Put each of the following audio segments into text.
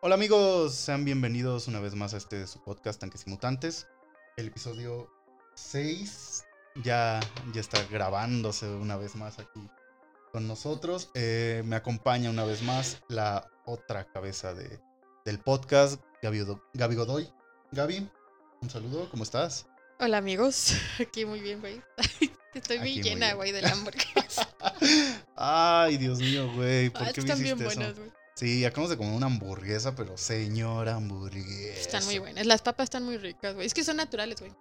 Hola amigos, sean bienvenidos una vez más a este su podcast Tanques y Mutantes. El episodio 6 ya, ya está grabándose una vez más aquí con nosotros. Eh, me acompaña una vez más la otra cabeza de, del podcast, Gaby, Odo- Gaby Godoy. Gaby, un saludo, ¿cómo estás? Hola amigos, aquí muy bien, güey. Estoy muy llena, bien. güey, de hamburguesa. Ay, Dios mío, güey, ¿por Ah, qué me están bien hiciste eso? buenas, güey. Sí, acabamos de comer una hamburguesa, pero señora hamburguesa. Están muy buenas. Las papas están muy ricas, güey. Es que son naturales, güey.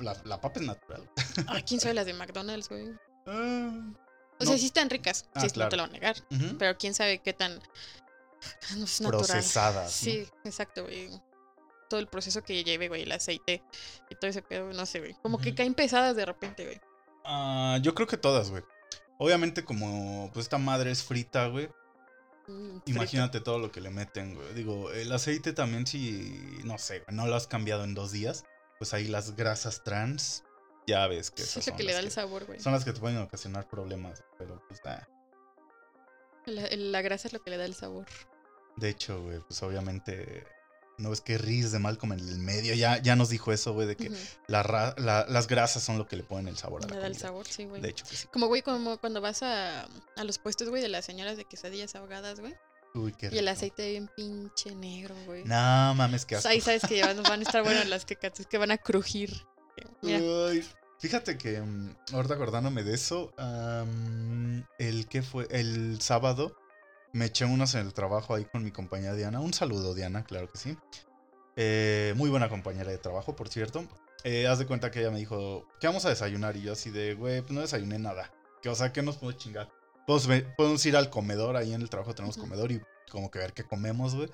La, la papa es natural. Ah, ¿quién sabe las de McDonald's, güey? Ah, O No. sea, sí están ricas. Ah, sí, no te lo voy a negar. Pero quién sabe qué tan. No es natural. Procesadas. ¿no? Sí, exacto, güey. Todo el proceso que lleve, güey, el aceite y todo ese pedo, no sé, güey. Como que caen pesadas de repente, güey. Ah, yo creo que todas, güey. Obviamente, como pues esta madre es frita, güey. Mm. Imagínate todo lo que le meten, güey. Digo, el aceite también, si no sé, güey, no lo has cambiado en dos días, pues ahí las grasas trans, ya ves que esas es lo son que le da el sabor, güey. son las que te pueden ocasionar problemas, pero pues ah. La, la grasa es lo que le da el sabor. De hecho, güey, pues obviamente no ves que Riz de Malcolm en el medio ya, ya nos dijo eso, güey, de que Ujú. la ra- la- las grasas son lo que le ponen el sabor a la Le da el sabor, sí, güey. De hecho que sí. Como, güey, como cuando vas a, a los puestos, güey, de las señoras de quesadillas ahogadas, güey. Uy, qué Y el rico. aceite bien pinche negro, güey. No mames, qué O asco. Ahí sabes que van, van a estar buenas las que que van a crujir. Mira, Ay, fíjate que mm, ahorita acordándome de eso, am, el que fue el sábado me eché unos en el trabajo ahí con mi compañera Diana. Un saludo, Diana, claro que sí. Eh, muy buena compañera de trabajo, por cierto. Eh, haz de cuenta que ella me dijo, ¿qué vamos a desayunar? Y yo así de, güey, pues no desayuné nada. Que, o sea, ¿qué nos podemos chingar? Podemos, podemos ir al comedor, ahí en el trabajo tenemos comedor y como que ver qué comemos, güey.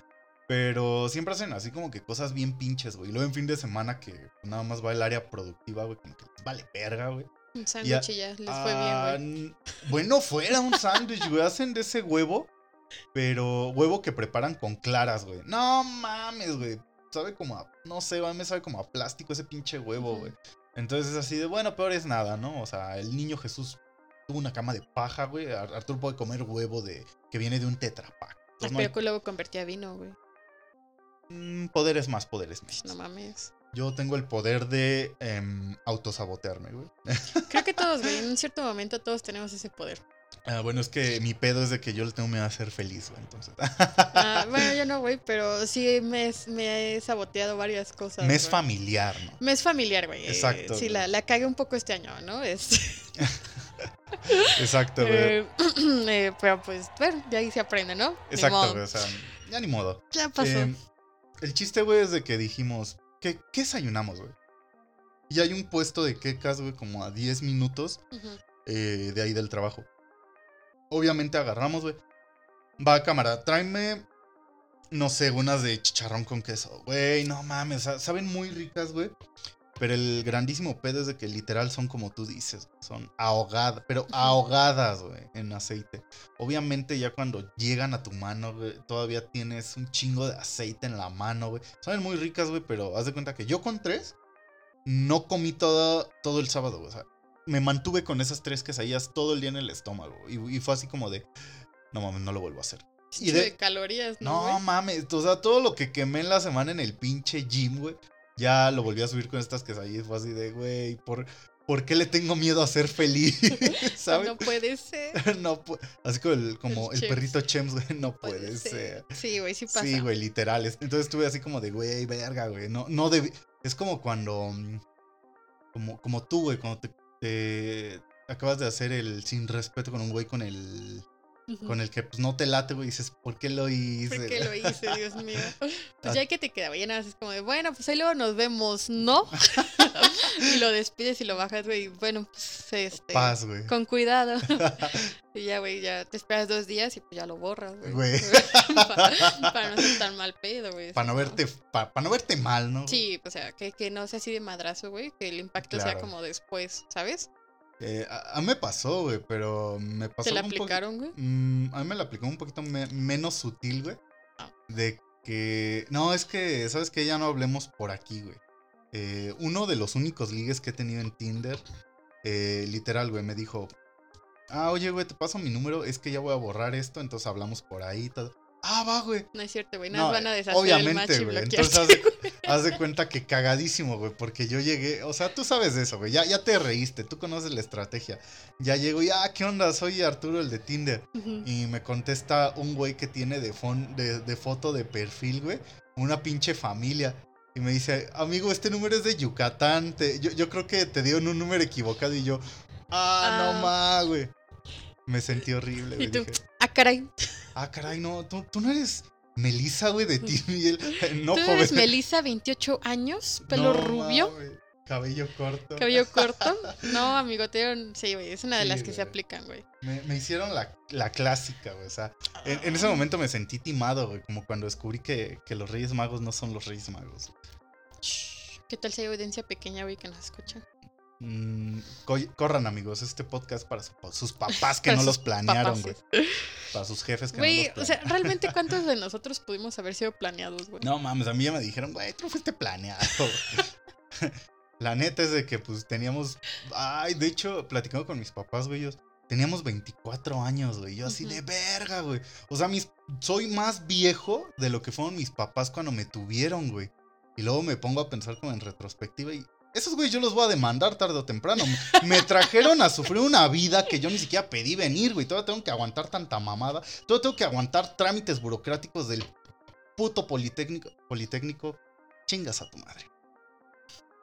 Pero siempre hacen así como que cosas bien pinches, güey. Y luego en fin de semana que nada más va el área productiva, güey, como que les vale verga, güey. un sándwich ya les fue bien, güey. Bueno, fuera un sándwich, güey. Hacen de ese huevo, pero huevo que preparan con claras, güey. No mames, güey. Sabe como a, no sé, mí me sabe como a plástico ese pinche huevo, güey. Entonces es así de, bueno, peor es nada, ¿no? O sea, el niño Jesús tuvo una cama de paja, güey. Ar- Arturo puede comer huevo de que viene de un tetrapack. No hay- Pero que luego convertía vino, güey. mm, poderes más, poderes menos. No mames. Yo tengo el poder de em, autosabotearme, güey. Creo que todos, güey. En un cierto momento todos tenemos ese poder. Ah, bueno, es que mi pedo es de que yo le tengo miedo a ser feliz, güey. Entonces, Ah, bueno, yo no, güey, pero sí me, es- me he saboteado varias cosas. me es güey. familiar, ¿no? Me es familiar, güey. Eh, Exacto, Sí, la, la cagué un poco este año, ¿no? Es, Exacto, güey. eh, eh, pero pues, bueno, de ahí se aprende, ¿no? Exacto, güey. O sea, ya ni modo. Ya pasó. Eh, el chiste, güey, es de que dijimos, ¿qué, qué desayunamos, güey? Y hay un puesto de quecas, güey, como a 10 minutos eh, de ahí del trabajo. Obviamente agarramos, güey. Va, cámara, tráeme, no sé, unas de chicharrón con queso. Güey, no mames, sa- saben muy ricas, güey. Pero el grandísimo pedo es de que literal son como tú dices, son ahogadas, pero ahogadas, güey, en aceite. Obviamente ya cuando llegan a tu mano, güey, todavía tienes un chingo de aceite en la mano, güey. Saben muy ricas, güey, pero haz de cuenta que yo con tres no comí todo, todo el sábado, güey. O sea, me mantuve con esas tres quesadillas todo el día en el estómago. Y, y fue así como de, no mames, no lo vuelvo a hacer. Y de- de calorías, ¿no? No mames, o sea, todo lo que quemé en la semana en el pinche gym, güey, ya lo volví a subir con estas quesadillas. Fue así de, güey, ¿por, ¿por qué le tengo miedo a ser feliz? ¿Sabes? No puede ser. No, así como el, como El el Chems. perrito Chems, güey, no puede, ser. Sí, güey, sí pasa. Sí, güey, literal. es- Entonces estuve así como de, güey, verga, güey. No, no debí. Es como cuando. mm, Como, como tú, güey, cuando te, acabas de hacer el sin respeto con un güey con el. Con el que pues no te late, güey. Dices, ¿por qué lo hice? ¿Por qué lo hice, Dios mío? Ah. Pues ya que te queda, güey, ya nada más es como de, bueno, pues ahí luego nos vemos, ¿no? y lo despides y lo bajas, güey, bueno, pues este, Paz, güey. con cuidado. y ya, güey, ya te esperas dos días y pues ya lo borras, güey. Güey. Pa- para, no ser tan mal pedo, güey. Para no verte, para no verte mal, ¿no? Sí, o sea, que, que no sea así de madrazo, güey, que el impacto sea como después, ¿sabes? Eh, a, a mí me pasó, güey, pero me pasó. ¿Te la aplicaron, güey? Mm, a mí me la aplicó un poquito me- menos sutil, güey. Ah. De que. No, es que, ¿sabes que Ya no hablemos por aquí, güey. Eh, uno de los únicos ligues que he tenido en Tinder, eh, literal, güey, me dijo: Ah, oye, güey, te paso mi número, es que ya voy a borrar esto, entonces hablamos por ahí y todo. Ah, va, güey. No es cierto, güey. No, Nos van a deshacer el obviamente, match y. Entonces haz de, cu- haz de cuenta que cagadísimo, güey. Porque yo llegué, o sea, tú sabes de eso, güey. Ya, ya te reíste, tú conoces la estrategia. Ya llego y, ah, ¿qué onda? Soy Arturo, el de Tinder. Y me contesta un güey que tiene de, fon- de, de foto de perfil, güey. Una pinche familia. Y me dice, amigo, este número es de Yucatán. te- yo, yo creo que te dieron un número equivocado. Y yo, ah, no Ah. más, güey. Me sentí horrible, Y güey. tú, Dije, ah, caray. ah, caray, no, tú, tú no eres Melissa, güey, de ti, Miguel. No, ¿Tú joven. eres Melissa, 28 años, pelo No, rubio, Cabello corto. cabello corto? No, amigo, te dieron... Sí, güey, es una de Sí, las que se aplican, güey. Me, me hicieron la, la clásica, güey. O sea, en, en ese momento me sentí timado, güey. Como cuando descubrí que, que los Reyes Magos no son los Reyes Magos. ¿Qué tal si hay audiencia pequeña, güey, que nos escucha? Mm, co- corran, amigos. Este podcast para su- sus papás que no los planearon, güey. Para sus jefes que Güey, no los o sea, planearon. realmente cuántos de nosotros pudimos haber sido planeados, güey. No mames, a mí ya me dijeron, güey, tú fuiste planeado. güey". La neta es de que pues teníamos. Ay, de hecho, platicando con mis papás, güey, ellos teníamos 24 años, güey. Yo así de verga, güey. O sea, mis, soy más viejo de lo que fueron mis papás cuando me tuvieron, güey. Y luego me pongo a pensar como en retrospectiva y. Esos güey yo los voy a demandar tarde o temprano. Me- trajeron a sufrir una vida que yo ni siquiera pedí venir, güey. Todavía tengo que aguantar tanta mamada. Todavía tengo que aguantar trámites burocráticos del puto politécnico. Politécnico, chingas a tu madre.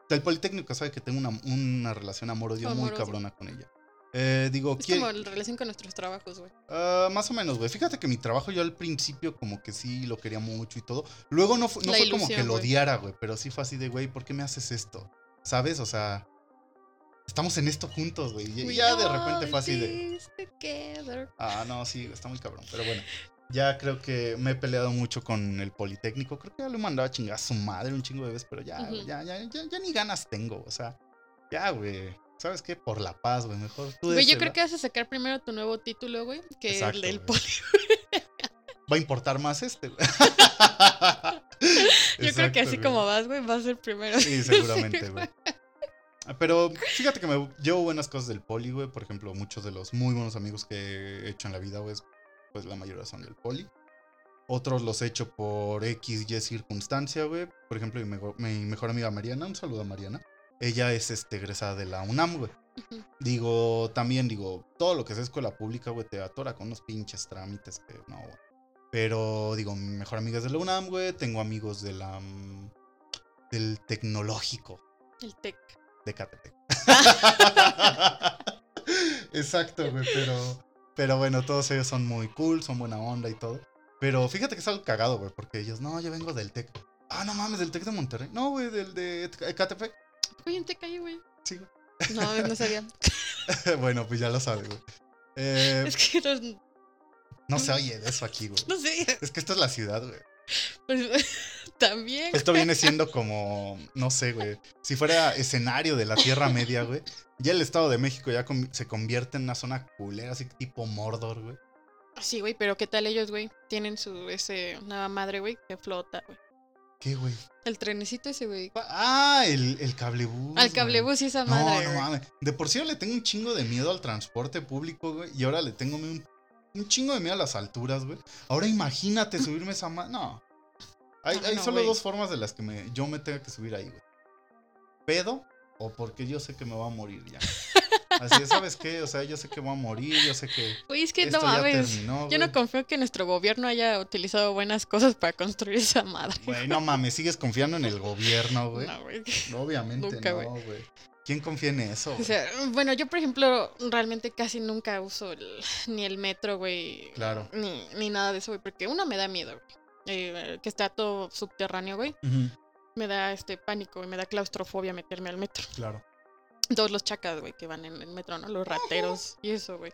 El politécnico sabe que tengo una, una relación amor-odio muy cabrona con ella. Eh, digo, Es ¿quién- como la relación con nuestros trabajos, güey. Ah, más o menos, güey. Fíjate que mi trabajo yo al principio como que sí lo quería mucho y todo. Luego no, fu- no La fue como que lo odiara, güey. Pero sí fue así de, güey, ¿por qué me haces esto? ¿Sabes? O sea, estamos en esto juntos, güey. Y ya de repente fue así de... together. Ah, no, sí, está muy cabrón. Pero bueno, ya creo que me he peleado mucho con el Politécnico. Creo que ya lo he mandado a chingar a su madre un chingo de veces, pero ya, ya, ya, ya, ya ni ganas tengo. O sea, ya, güey. ¿Sabes qué? Por la paz, güey. Mejor tú Güey, yo creo que vas a sacar primero tu nuevo título, güey, que Exacto, el del poli. Va a importar más este, güey. Yo creo que así güey. como vas, güey, va a ser primero. Sí, seguramente, güey. Ah, Pero fíjate que me llevo buenas cosas del poli, güey. Por ejemplo, muchos de los muy buenos amigos que he hecho en la vida, güey, pues la mayoría son del poli. Otros los he hecho por X, Y circunstancia, güey. Por ejemplo, mi mejor, mi mejor amiga Mariana, un saludo a Mariana. Ella es este, egresada de la UNAM, güey. Digo, también digo, todo lo que es escuela pública, güey, te atora con unos pinches trámites que no, güey. Pero digo, mi mejor amiga es de la UNAM, güey. Tengo amigos de la. del tecnológico El tech. de Catepec. Exacto, güey, pero. Pero bueno, todos ellos son muy cool, son buena onda y todo. Pero fíjate que es algo cagado, güey, porque ellos, no, yo vengo del Tec. Ah, no mames, del Tec de Monterrey. No, güey, del de Catepec. Oye, un tech ahí, güey. Sí, güey. No, no sabía. bueno, pues ya lo sabes, güey. Eh, Es que no, no se oye de eso aquí, güey. no sé. Es que esta es la ciudad, güey. Pues, también. Esto viene siendo como, no sé, güey. Si fuera escenario de la Tierra Media, güey. Ya el Estado de México ya se convierte en una zona culera, así tipo Mordor, güey. Sí, güey, pero ¿qué tal ellos, güey? Tienen su, ese, una madre, güey, que flota, güey. ¿Qué, güey? El trenecito ese, güey. Ah, el, el cablebús. Al cablebús y esa No, madre, no güey. mames. De por sí yo le tengo un chingo de miedo al transporte público, güey. Y ahora le tengo un, un chingo de miedo a las alturas, güey. Ahora imagínate subirme esa madre. No. Hay, No, hay no, solo dos formas de las que me, yo me tenga que subir ahí, güey. Pedo o porque yo sé que me voy a morir ya. Así, ¿sabes qué? O sea, yo sé que voy a morir, yo sé que Güey, es que esto no mames. terminó, Yo no confío que nuestro gobierno haya utilizado buenas cosas para construir esa madre. Güey, no mames, sigues confiando en el gobierno, güey. No, güey. Obviamente Nunca, no, güey. ¿Quién confía en eso? O sea, bueno, yo por ejemplo realmente casi nunca uso el- ni el metro, güey. Claro. Ni, ni nada de eso, güey. Porque uno me da miedo, güey. Eh, que está todo subterráneo, güey. Me da este pánico, y me da claustrofobia meterme al metro. claro. Todos los chacas, güey, que van en el metro, ¿no? Los rateros y eso, güey.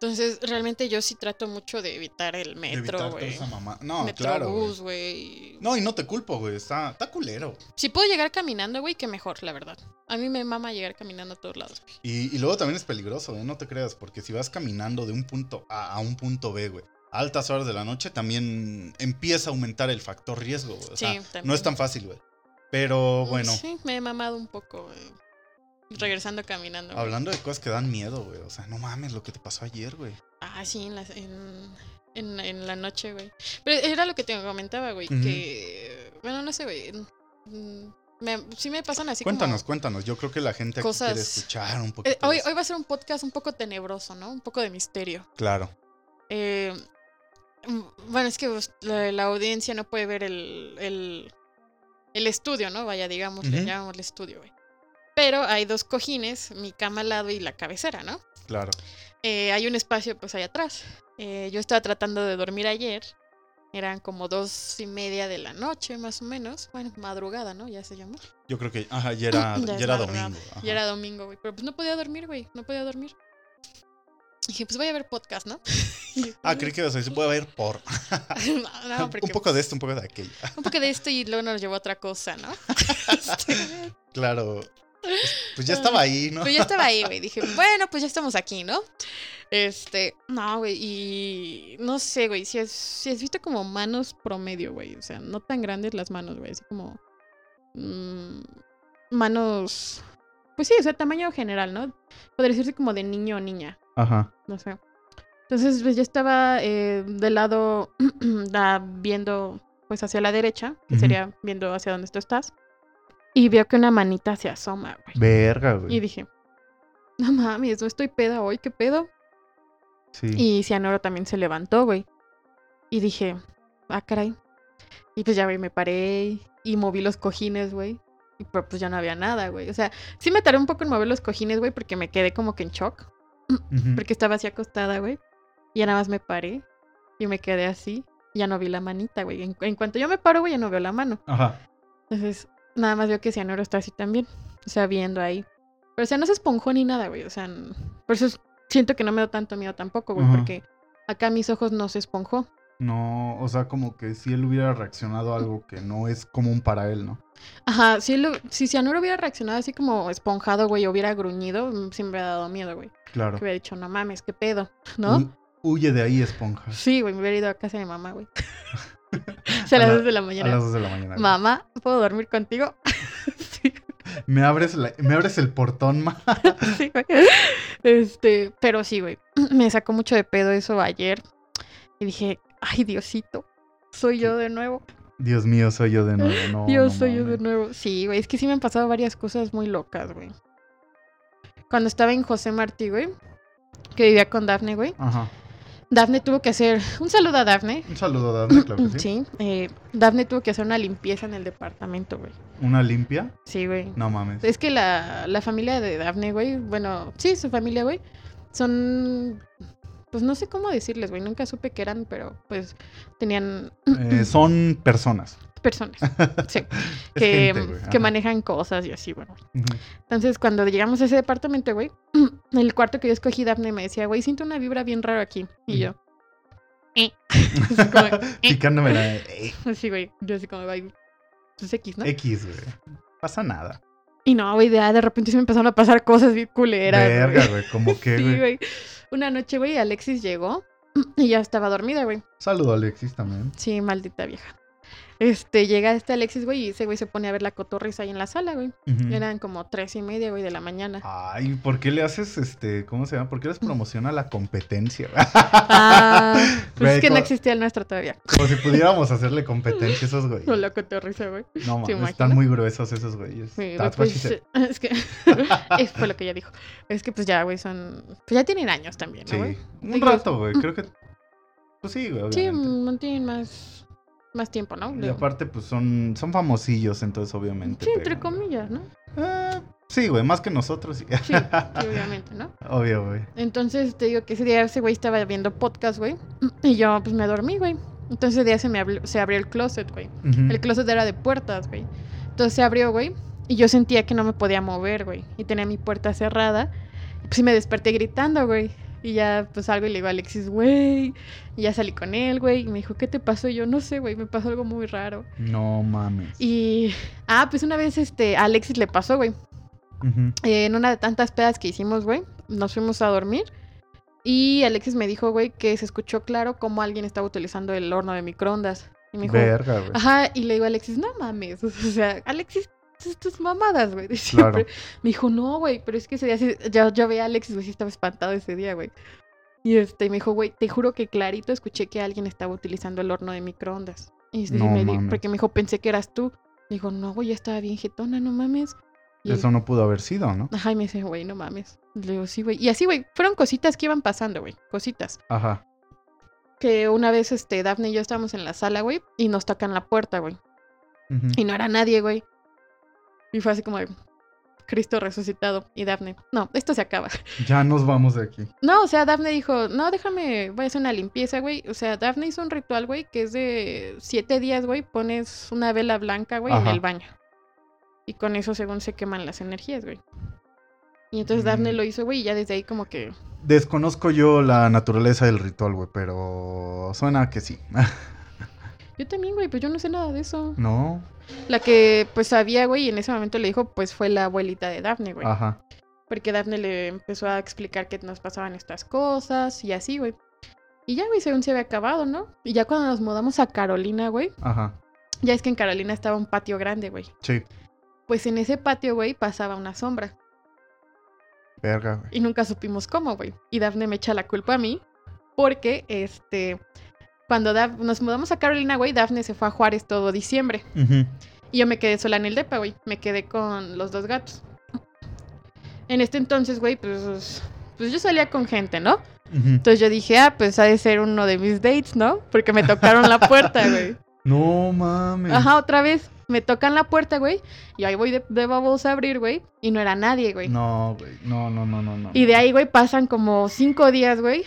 Entonces, realmente yo sí trato mucho de evitar el metro, güey. No, claro. güey. Metrobús, güey. No, y no te culpo, güey. Está, está culero. Si puedo llegar caminando, güey, que mejor, la verdad. A mí me mama llegar caminando a todos lados. güey. Y, y luego también es peligroso, ¿eh? No te creas, porque si vas caminando de un punto A a un punto B, güey, a altas horas de la noche, también empieza a aumentar el factor riesgo, güey. O sea, sí, también. no es tan fácil, güey. Pero bueno, Sí, me he mamado un poco, güey. Regresando caminando. güey. hablando de cosas que dan miedo, güey. O sea, no mames lo que te pasó ayer, güey. Ah, sí, en, las- en, en, en la noche, güey. Pero era lo que te comentaba, güey, que... Bueno, no sé, güey. mm, me- sí me pasan así Cuéntanos, como... cuéntanos. Yo creo que la gente quiere escuchar un poquito. Eh, hoy, eso. hoy va a ser un podcast un poco tenebroso, ¿no? Un poco de misterio. Claro. Eh, mm, bueno, es que pues, la, la audiencia no puede ver el, el, el estudio, ¿no? Vaya, digamos, le llamamos el estudio, güey. Pero hay dos cojines, mi cama al lado y la cabecera, ¿no? Claro. Eh, hay un espacio pues ahí atrás. Eh, yo estaba tratando de dormir ayer. Eran como dos y media de la noche, más o menos. Bueno, madrugada, ¿no? Ya se llama. Yo creo que. Ajá, ya era, Ya era domingo. ajá. Ya era domingo, güey. Pero pues no podía dormir, güey. No podía dormir. Dije, pues voy a ver podcast, ¿no? Ah, creí que voy a ver por. no, no, porque, un poco de esto, un poco de aquello. Un poco de esto y luego nos llevó a otra cosa, ¿no? Este, Claro. Pues ya estaba ahí, ¿no? Pues ya estaba ahí, güey. Dije, bueno, pues ya estamos aquí, ¿no? Este, no, güey. Y no sé, güey. Si es, si has visto como manos promedio, güey. O sea, no tan grandes las manos, güey. Así como. mm, manos. Pues sí, o sea, tamaño general, ¿no? Podría decirse como de niño o niña. Ajá. No sé. Entonces, pues yo estaba eh, del lado da- viendo pues hacia la derecha, que sería viendo hacia donde tú estás. Y veo que una manita se asoma, güey. Verga, Y güey. dije, no mames, no estoy peda hoy, ¿qué pedo? Sí. Y Cianoro también se levantó, güey. Y dije, ah, caray. Y pues ya, güey, me paré y moví los cojines, güey. Y pues ya no había nada, güey. O sea, sí me tardé un poco en mover los cojines, güey, porque me quedé como que en shock. Porque estaba así acostada, güey. Y ya nada más me paré y me quedé así. y Ya no vi la manita, güey. En, en cuanto yo me paro, güey, ya no veo la mano. Ajá. Entonces, nada más veo que Cianuro está así también. O sea, viendo ahí. Pero, o sea, no se esponjó ni nada, güey. O sea, por eso es- siento que no me da tanto miedo tampoco, güey. Ajá. Porque acá mis ojos no se esponjó. No, o sea, como que si él hubiera reaccionado a algo que no es común para él, ¿no? Ajá, si, lo, si Cianuro hubiera reaccionado así como esponjado, güey, hubiera gruñido, mm, sí me hubiera dado miedo, güey. Claro. Que hubiera dicho, no mames, qué pedo, ¿no? Hu- Huye de ahí, esponja. Sí, güey, me hubiera ido a casa de mi mamá, güey. sea, a A las la- 2 de la A mañana. las 2 de la mañana. Mamá, ¿puedo dormir contigo? sí, Me abres, la- me abres el portón, ma. sí, güey. Este, pero sí, güey. Me sacó mucho de pedo eso ayer. Y dije, ay, Diosito, soy yo de nuevo. Dios mío, soy yo de nuevo. No, no soy yo de nuevo. Sí, güey, es que sí me han pasado varias cosas muy locas, güey. Cuando estaba en José Martí, güey, que vivía con Dafne, güey. Ajá. Dafne tuvo que hacer. Un saludo a Dafne. Un saludo, Dafne, claro que sí. Sí, eh, Dafne tuvo que hacer una limpieza en el departamento, güey. ¿Una limpia? Sí, güey. No mames. Es que la, la familia de Daphne, güey, bueno, sí, su familia, güey, son, pues no sé cómo decirles, güey, nunca supe que eran, pero pues tenían Eh, son personas. Personas, sí, Es que, gente, güey. que Ajá. manejan cosas y así, bueno. Entonces, cuando llegamos a ese departamento, güey, el cuarto que yo escogí, Daphne me decía, güey, siento una vibra bien rara aquí. Y yo, eh. Así como, eh. Picándome la eh, así, güey, yo así como, güey, pues X, ¿no? X, güey. Pasa nada. Y no, güey, de, de repente se me empezaron a pasar cosas bien culeras. Verga, güey. Como que, Sí, güey. Una noche, güey, Alexis llegó y ya estaba dormida, güey. Saludo, Alexis, también. Sí, maldita vieja. Este, llega este Alexis, güey, y ese güey se pone a ver la cotorriza ahí en la sala, güey. Ujú. Eran como tres y media, güey, de la mañana. Ay, ¿por qué le haces, este, cómo se llama? ¿Por qué les promociona la competencia? Ah, pues Güey, es que no existía el nuestro todavía. Como si pudiéramos hacerle competencia a esos güeyes. Con la cotorriza, güey. No ¿te mames, están muy gruesos esos güeyes. Sí, said. es que, es fue lo que ella dijo. Es que pues ya, güey, son, pues ya tienen años también, ¿no, güey? Sí, un Digo, rato, güey. Creo que. Pues sí, güey. Sí, obviamente. mm, tienen más, más tiempo, ¿no? Y aparte, pues son, son famosillos, entonces obviamente. Sí, entre comillas, ¿no? Eh, sí, güey, más que nosotros. Sí. Sí, sí, obviamente, ¿no? Obvio, güey. Entonces te digo que ese día ese güey estaba viendo podcast, güey. Y yo pues me dormí, güey. Entonces ese día se me abrió, se abrió el closet, güey. El closet era de puertas, güey. Entonces se abrió, güey. Y yo sentía que no me podía mover, güey. Y tenía mi puerta cerrada. Y pues me desperté gritando, güey. Y ya pues algo y le digo a Alexis, güey. Y ya salí con él, güey. Y me dijo, ¿qué te pasó? Y yo no sé, güey. Me pasó algo muy raro. No mames. Y. Ah, pues una vez este, a Alexis le pasó, güey. Eh, en una de tantas pedas que hicimos, güey, nos fuimos a dormir. Y Alexis me dijo, güey, que se escuchó claro cómo alguien estaba utilizando el horno de microondas. Y me dijo, Verga, güey. ajá, y le digo a Alexis, no mames. O sea, Alexis, tus, mamadas, güey. de Claro. siempre. Me dijo, no, güey, pero es que ese día sí- yo, yo veía a Alexis, güey, sí estaba espantado ese día, güey. Y este, me dijo, güey, te juro que clarito escuché que alguien estaba utilizando el horno de microondas. Y No me di- mames. porque me dijo, pensé que eras tú. Le digo, no, güey, ya estaba bien jetona, no mames. Y Eso no pudo haber sido, ¿no? Ajá, y me dice, güey, no mames. Le digo, sí, güey. Y así, güey, fueron cositas que iban pasando, güey. Cositas. Ajá. Que una vez, este, Daphne y yo estábamos en la sala, güey, y nos tocan la puerta, güey. Y no era nadie, güey. Y fue así como de, Cristo resucitado. Y Daphne, no, esto se acaba. Ya nos vamos de aquí. No, o sea, Daphne dijo, no, déjame, voy a hacer una limpieza, güey. O sea, Daphne hizo un ritual, güey, que es de siete días, güey. Pones una vela blanca, güey, en el baño. Y con eso, según se queman las energías, güey. Y entonces Daphne Mm. lo hizo, güey, y ya desde ahí como que... Desconozco yo la naturaleza del ritual, güey, pero suena que sí. Yo también, güey, pues yo no sé nada de eso. ¿No? La que, pues, sabía, güey, y en ese momento le dijo, pues, fue la abuelita de Daphne, güey. Ajá. Porque Daphne le empezó a explicar que nos pasaban estas cosas y así, güey. Y ya, güey, según se había acabado, ¿no? Y ya cuando nos mudamos a Carolina, güey, Ajá. ya es que en Carolina estaba un patio grande, güey. Sí. Pues en ese patio, güey, pasaba una sombra. Verga, güey. Y nunca supimos cómo, güey. Y Daphne me echa la culpa a mí. Porque, este, cuando Daf- nos mudamos a Carolina, güey, Daphne se fue a Juárez todo diciembre. Y yo me quedé sola en el depa, güey. Me quedé con los dos gatos. En este entonces, güey, pues, pues yo salía con gente, ¿no? Entonces yo dije, ah, pues ha de ser uno de mis dates, ¿no? Porque me tocaron la puerta, güey. No mames. Ajá, otra vez. Me tocan la puerta, güey. Y ahí voy de, de babosa a abrir, güey. Y no era nadie, güey. No, güey. No, no, no, no, no. Y de ahí, güey, pasan como cinco días, güey.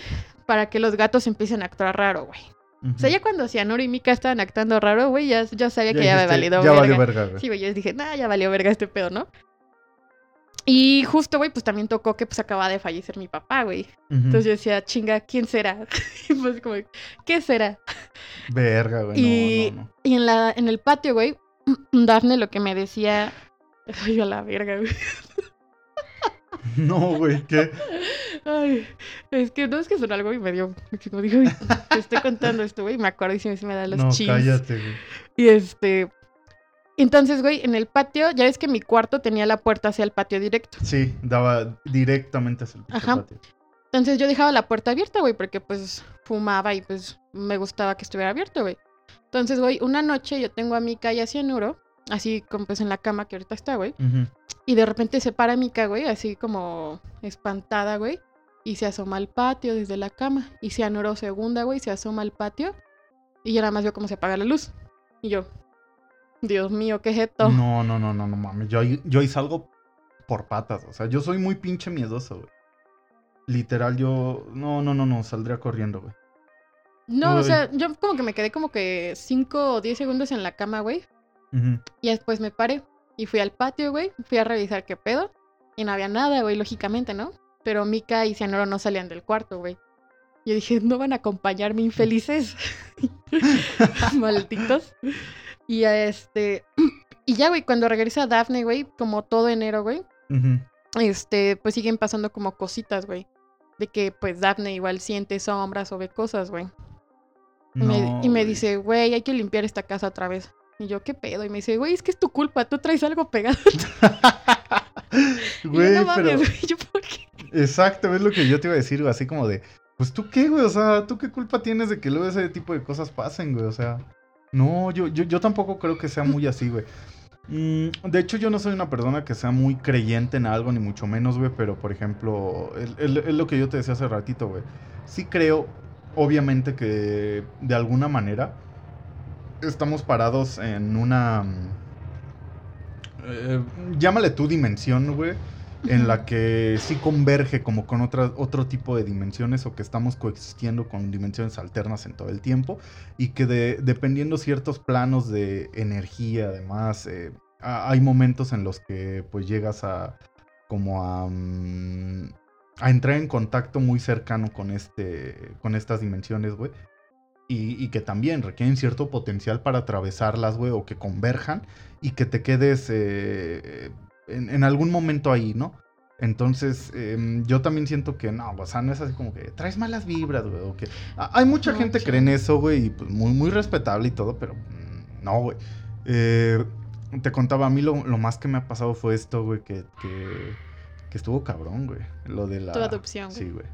Para que los gatos empiecen a actuar raro, güey. Ujú. O sea, ya cuando Cianuro y Mika estaban actuando raro, güey, ya, ya sabía que ya, me valido Ya verga. valió verga, güey. Sí, güey, yo dije, nah, ya valió verga este pedo, ¿no? Y justo, güey, pues también tocó que pues acaba de fallecer mi papá, güey. Entonces yo decía, chinga, ¿quién será? y pues como, ¿qué será? Verga, güey. Y- No, no, Y en, la, en el patio, güey, Daphne lo que me decía, ay, a la verga, güey. no. Güey. ¿Qué? Ay, es que no es que son algo y me dio, como digo, "Ay, te estoy contando esto, güey, me acuerdo y se me, se me da los no, chis. cállate, güey. Y este, entonces, güey, en el patio, ya ves que mi cuarto tenía la puerta hacia el patio directo. Sí, daba directamente hacia el Ajá. patio. Entonces yo dejaba la puerta abierta, güey, porque pues fumaba y pues me gustaba que estuviera abierto, güey. Entonces, güey, una noche yo tengo a Mika y a Cianuro, así como pues en la cama que ahorita está, güey. Y de repente se para Mika, güey, así como espantada, güey. Y se asoma al patio desde la cama. Y Cianuro segunda, güey, se asoma al patio. Y yo nada más veo cómo se apaga la luz. Y yo, Dios mío, ¿qué es esto? No, no, no, no, no mames. Yo, ahí- yo ahí salgo por patas. O sea, yo soy muy pinche miedoso, güey. Literal, yo. No, no, no, no. Saldría corriendo, güey. No, o sea, yo como que me quedé como que 5 o 10 segundos en la cama, güey. Y después me paré y fui al patio, güey. Fui a revisar qué pedo. Y no había nada, güey, lógicamente, ¿no? Pero Mika y Cianoro no salían del cuarto, güey. Yo dije, no van a acompañarme infelices. Malditos. Y este. Y ya, güey, cuando regresa Daphne, güey, como todo enero, güey, este, pues siguen pasando como cositas, güey. De que, pues, Daphne igual siente sombras o ve cosas, güey. Y me- y me dice, güey, hay que limpiar esta casa otra vez. Y yo, ¿qué pedo? Y me dice, güey, es que es tu culpa, tú traes algo pegado. Güey, no mames, pero. güey, yo, ¿por qué? Exacto, es lo que yo te iba a decir, güey. Así como de. Pues tú qué, güey. O sea, ¿tú qué culpa tienes de que luego ese tipo de cosas pasen, güey? O sea. No, yo, yo, yo tampoco creo que sea muy así, güey. Mm, de hecho, yo no soy una persona que sea muy creyente en algo, ni mucho menos, güey. Pero, por ejemplo, es lo que yo te decía hace ratito, güey. Sí creo, obviamente, que de alguna manera estamos parados en una. mm, eh, llámale tu dimensión, güey. En la que sí converge como con otra, otro tipo de dimensiones o que estamos coexistiendo con dimensiones alternas en todo el tiempo y que de- dependiendo ciertos planos de energía además eh, hay momentos en los que pues llegas a como mm, a entrar en contacto muy cercano con este con estas dimensiones güey y, y que también requieren cierto potencial para atravesarlas güey o que converjan y que te quedes eh, en, en algún momento ahí no entonces, em, yo también siento que no, o sea, no es así como que traes malas vibras, güey. O que... Hay mucha No, gente que cree en eso, güey, y pues muy, muy respetable y todo, pero mm, no, güey. Eh, te contaba, a mí lo, lo más que me ha pasado fue esto, güey, que, que, que estuvo cabrón, güey. Lo de la. Tu adopción, güey. Sí, güey.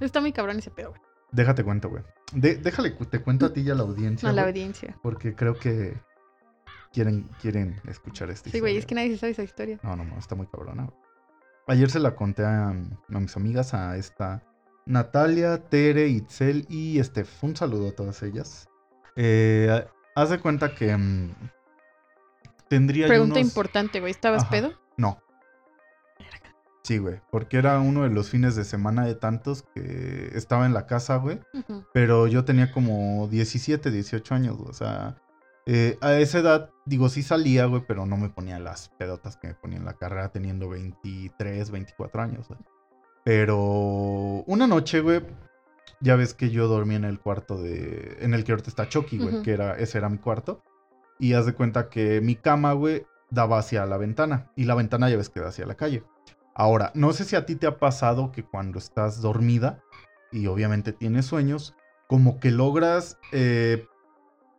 Está muy cabrón ese pedo, güey. Déjate cuento, güey. De- déjale, te cuento a ti y a la audiencia. No, la audiencia. Porque creo que quieren, quieren escuchar esta Sí, güey, historia. es que nadie se sabe esa historia. No, no, no, está muy cabrona. Ayer se la conté a, a mis amigas, a esta Natalia, Tere, Itzel y Steph. Un saludo a todas ellas. Eh, haz de cuenta que mm, tendría Pregunta unos- importante, güey. ¿Estabas Ajá. pedo? No. Sí, güey, porque era uno de los fines de semana de tantos que estaba en la casa, güey. Ujú. Pero yo tenía como 17, 18 años, güey, O sea, eh, a esa edad, digo, sí salía, güey, pero no me ponía las pedotas que me ponía en la carrera teniendo 23, 24 años, güey. Pero una noche, güey, ya ves que yo dormía en el cuarto de... En el que ahorita está Chucky, güey, Ujú. que era, ese era mi cuarto. Y haz de cuenta que mi cama, güey, daba hacia la ventana. Y la ventana ya ves que da hacia la calle. Ahora, no sé si a ti te ha pasado que cuando estás dormida y obviamente tienes sueños, como que logras eh,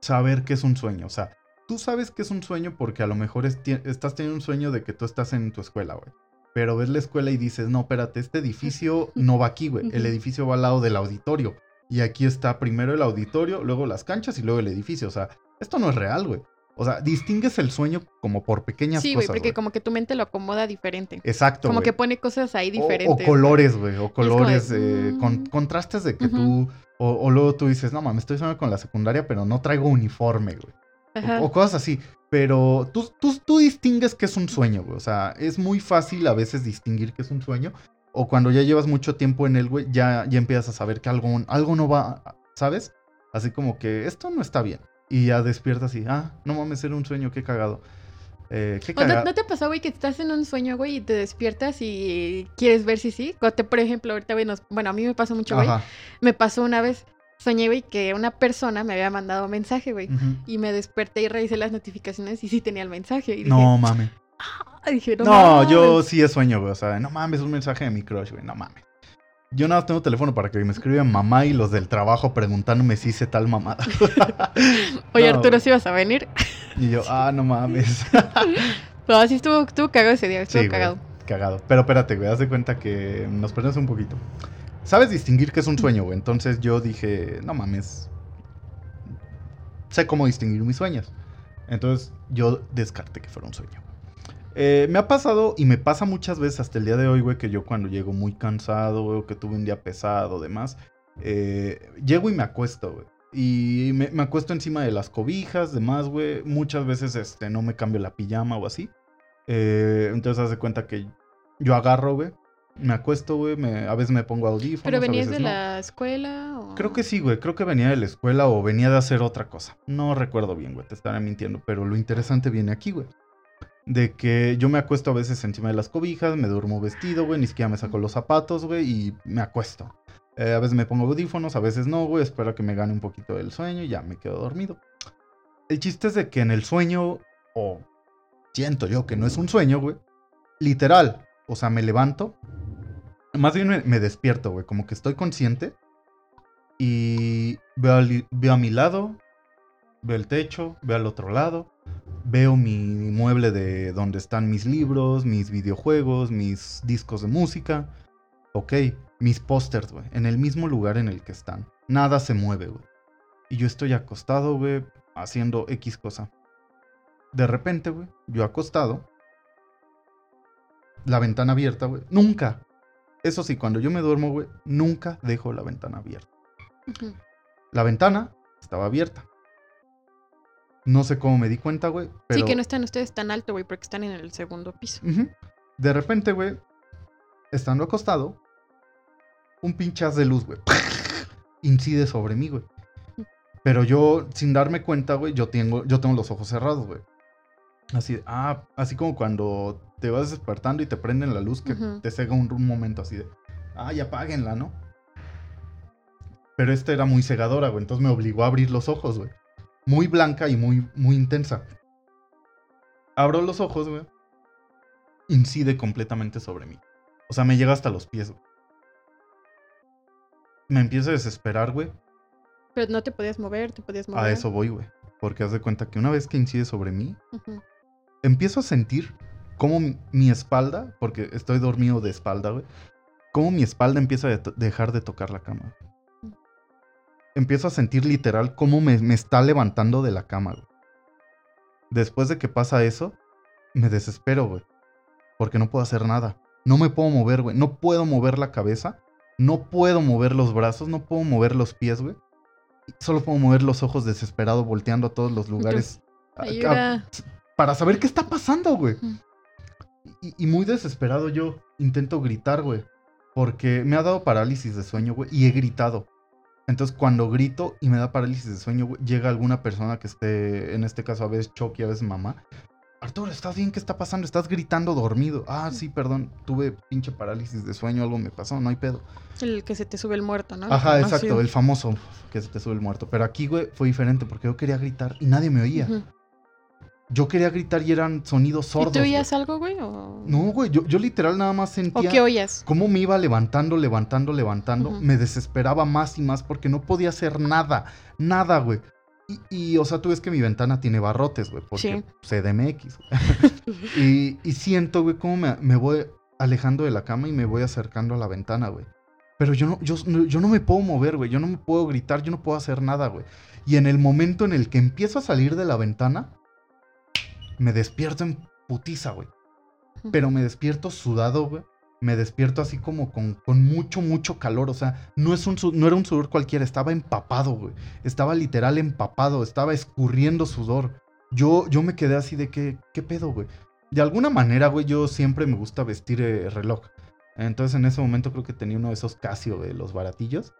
saber que es un sueño. O sea, tú sabes que es un sueño porque a lo mejor es- estás teniendo un sueño de que tú estás en tu escuela, güey. Pero ves la escuela y dices, no, espérate, este edificio no va aquí, güey. El edificio va al lado del auditorio. Y aquí está primero el auditorio, luego las canchas y luego el edificio. O sea, esto no es real, güey. O sea, distingues el sueño como por pequeñas Sí, güey, cosas. porque güey. como que tu mente lo acomoda diferente. Exacto. Como que pone cosas ahí diferentes. O, colores, güey. O de, colores, eh, con, mm. contrastes de que tú. O, o luego tú dices, no mames, estoy soñando con la secundaria, pero no traigo uniforme, güey. O cosas así. Pero tú, tú, tú distingues que es un sueño, güey. O sea, es muy fácil a veces distinguir que es un sueño. O cuando ya llevas mucho tiempo en él, güey, ya, ya empiezas a saber que algo, algo no va, ¿sabes? Así como que esto no está bien. Y ya despiertas y, ah, no mames, era un sueño, qué cagado. Eh, qué ¿O no, cagado. no te pasó, güey, que estás en un sueño, güey, y te despiertas y quieres ver si sí? Te, por ejemplo, ahorita, güey, nos- bueno, a mí me pasó mucho, güey. Me pasó una vez, soñé, güey, que una persona me había mandado mensaje, güey. Y me desperté y revisé las notificaciones y sí tenía el mensaje. Y dije, No mames. "Ah", dije, no, No, yo mames". sí es sueño, güey. O sea, no mames, un mensaje de mi crush, güey. No mames. Yo nada más tengo teléfono para que me escriban mamá y los del trabajo preguntándome si hice tal mamada. Oye, No, Arturo. ¿sí vas a venir? Y yo, ah, no mames. No, así estuvo, estuvo cagado ese día, estuvo Sí, güey. cagado. Cagado. Pero espérate, güey, haz de cuenta que nos perdemos un poquito. Sabes distinguir que es un sueño, güey. Entonces yo dije, no mames. Sé cómo distinguir mis sueños. Entonces yo descarté que fuera un sueño. Eh, me ha pasado y me pasa muchas veces hasta el día de hoy, güey, que yo cuando llego muy cansado, güey, o que tuve un día pesado, demás, eh, llego y me acuesto, güey. Y me, me acuesto encima de las cobijas, demás, güey. Muchas veces este, no me cambio la pijama o así. Eh, entonces haz de cuenta que yo agarro, güey. Me acuesto, güey. a veces me pongo audífonos. ¿Pero a venías veces de no. la escuela? O... Creo que sí, güey. Creo que venía de la escuela o venía de hacer otra cosa. No recuerdo bien, güey. Te estaré mintiendo. Pero lo interesante viene aquí, güey. De que yo me acuesto a veces encima de las cobijas, me duermo vestido, güey. Ni siquiera me saco los zapatos, güey. Y me acuesto. Eh, a veces me pongo audífonos, a veces no, güey. Espero que me gane un poquito del sueño y ya me quedo dormido. El chiste es de que en el sueño, o siento yo que no es un sueño, güey. Literal. O sea, me levanto. Más bien me, despierto, güey. Como que estoy consciente. Y veo a mi lado, veo el techo, veo al otro lado, veo mi mueble de donde están mis libros, mis videojuegos, mis discos de música. Ok, mis pósters, güey, en el mismo lugar en el que están. Nada se mueve, güey. Y yo estoy acostado, güey, haciendo X cosa. De repente, güey, yo acostado, la ventana abierta, güey. Nunca. Eso sí, cuando yo me duermo, güey, nunca dejo la ventana abierta. La ventana estaba abierta. No sé cómo me di cuenta, güey. Pero... Sí, que no están ustedes tan alto, güey, porque están en el segundo piso. De repente, güey, estando acostado, un pinchaz de luz, güey, incide sobre mí, güey. Pero yo, sin darme cuenta, güey, yo tengo, yo tengo los ojos cerrados, güey. Así, ah, así como cuando te vas despertando y te prenden la luz que te cega un, un momento así de, ah, ya apáguenla, ¿no? Pero esta era muy cegadora, güey, entonces me obligó a abrir los ojos, güey. Muy blanca y muy, muy intensa. Abro los ojos, güey. Incide completamente sobre mí. O sea, me llega hasta los pies, güey. Me empiezo a desesperar, güey. Pero no te podías mover, te podías mover. A eso voy, güey. Porque haz de cuenta que una vez que incide sobre mí, empiezo a sentir como mi, mi espalda, porque estoy dormido de espalda, güey, cómo mi espalda empieza a de- dejar de tocar la cama. Empiezo a sentir literal cómo me, me está levantando de la cama, güey. Después de que pasa eso, me desespero, güey. Porque no puedo hacer nada. No me puedo mover, güey. No puedo mover la cabeza. No puedo mover los brazos. No puedo mover los pies, güey. Solo puedo mover los ojos desesperado, volteando a todos los lugares. a- a- Ayuda. para saber qué está pasando, güey. Y, y muy desesperado yo intento gritar, güey. Porque me ha dado parálisis de sueño, güey. Y he gritado. Entonces cuando grito y me da parálisis de sueño, güey, llega alguna persona que esté, en este caso a veces Chucky, a veces mamá. Arturo, ¿estás bien? ¿Qué está pasando? Estás gritando dormido. Ah, sí, perdón. Tuve pinche parálisis de sueño, algo me pasó, no hay pedo. El que se te sube el muerto, ¿no? Ajá, El exacto, el famoso que se te sube el muerto. Pero aquí, güey, fue diferente porque yo quería gritar y nadie me oía. Yo quería gritar y eran sonidos ¿Y sordos. tú güey. oías algo, güey? O... No, güey, yo, yo literal nada más ¿O sentía qué oías? cómo me iba levantando, levantando, levantando. Me desesperaba más y más porque no podía hacer nada, nada, güey. Y, y, o sea, tú ves que mi ventana tiene barrotes, güey, porque. CDMX. y, y siento, güey, cómo me, me voy alejando de la cama y me voy acercando a la ventana, güey. Pero yo no, yo, no- yo no me puedo mover, güey. Yo no me puedo gritar, yo no puedo hacer nada, güey. Y en el momento en el que empiezo a salir de la ventana, me despierto en putiza, güey. Pero me despierto sudado, güey. Me despierto así como con, con mucho, mucho calor. O sea, no, es un, no era un sudor cualquiera, estaba empapado, güey. Estaba literal empapado, estaba escurriendo sudor. Yo, yo me quedé así de que, ¿qué pedo, güey? De alguna manera, güey, yo siempre me gusta vestir eh, reloj. Entonces en ese momento creo que tenía uno de esos Casio de los baratillos.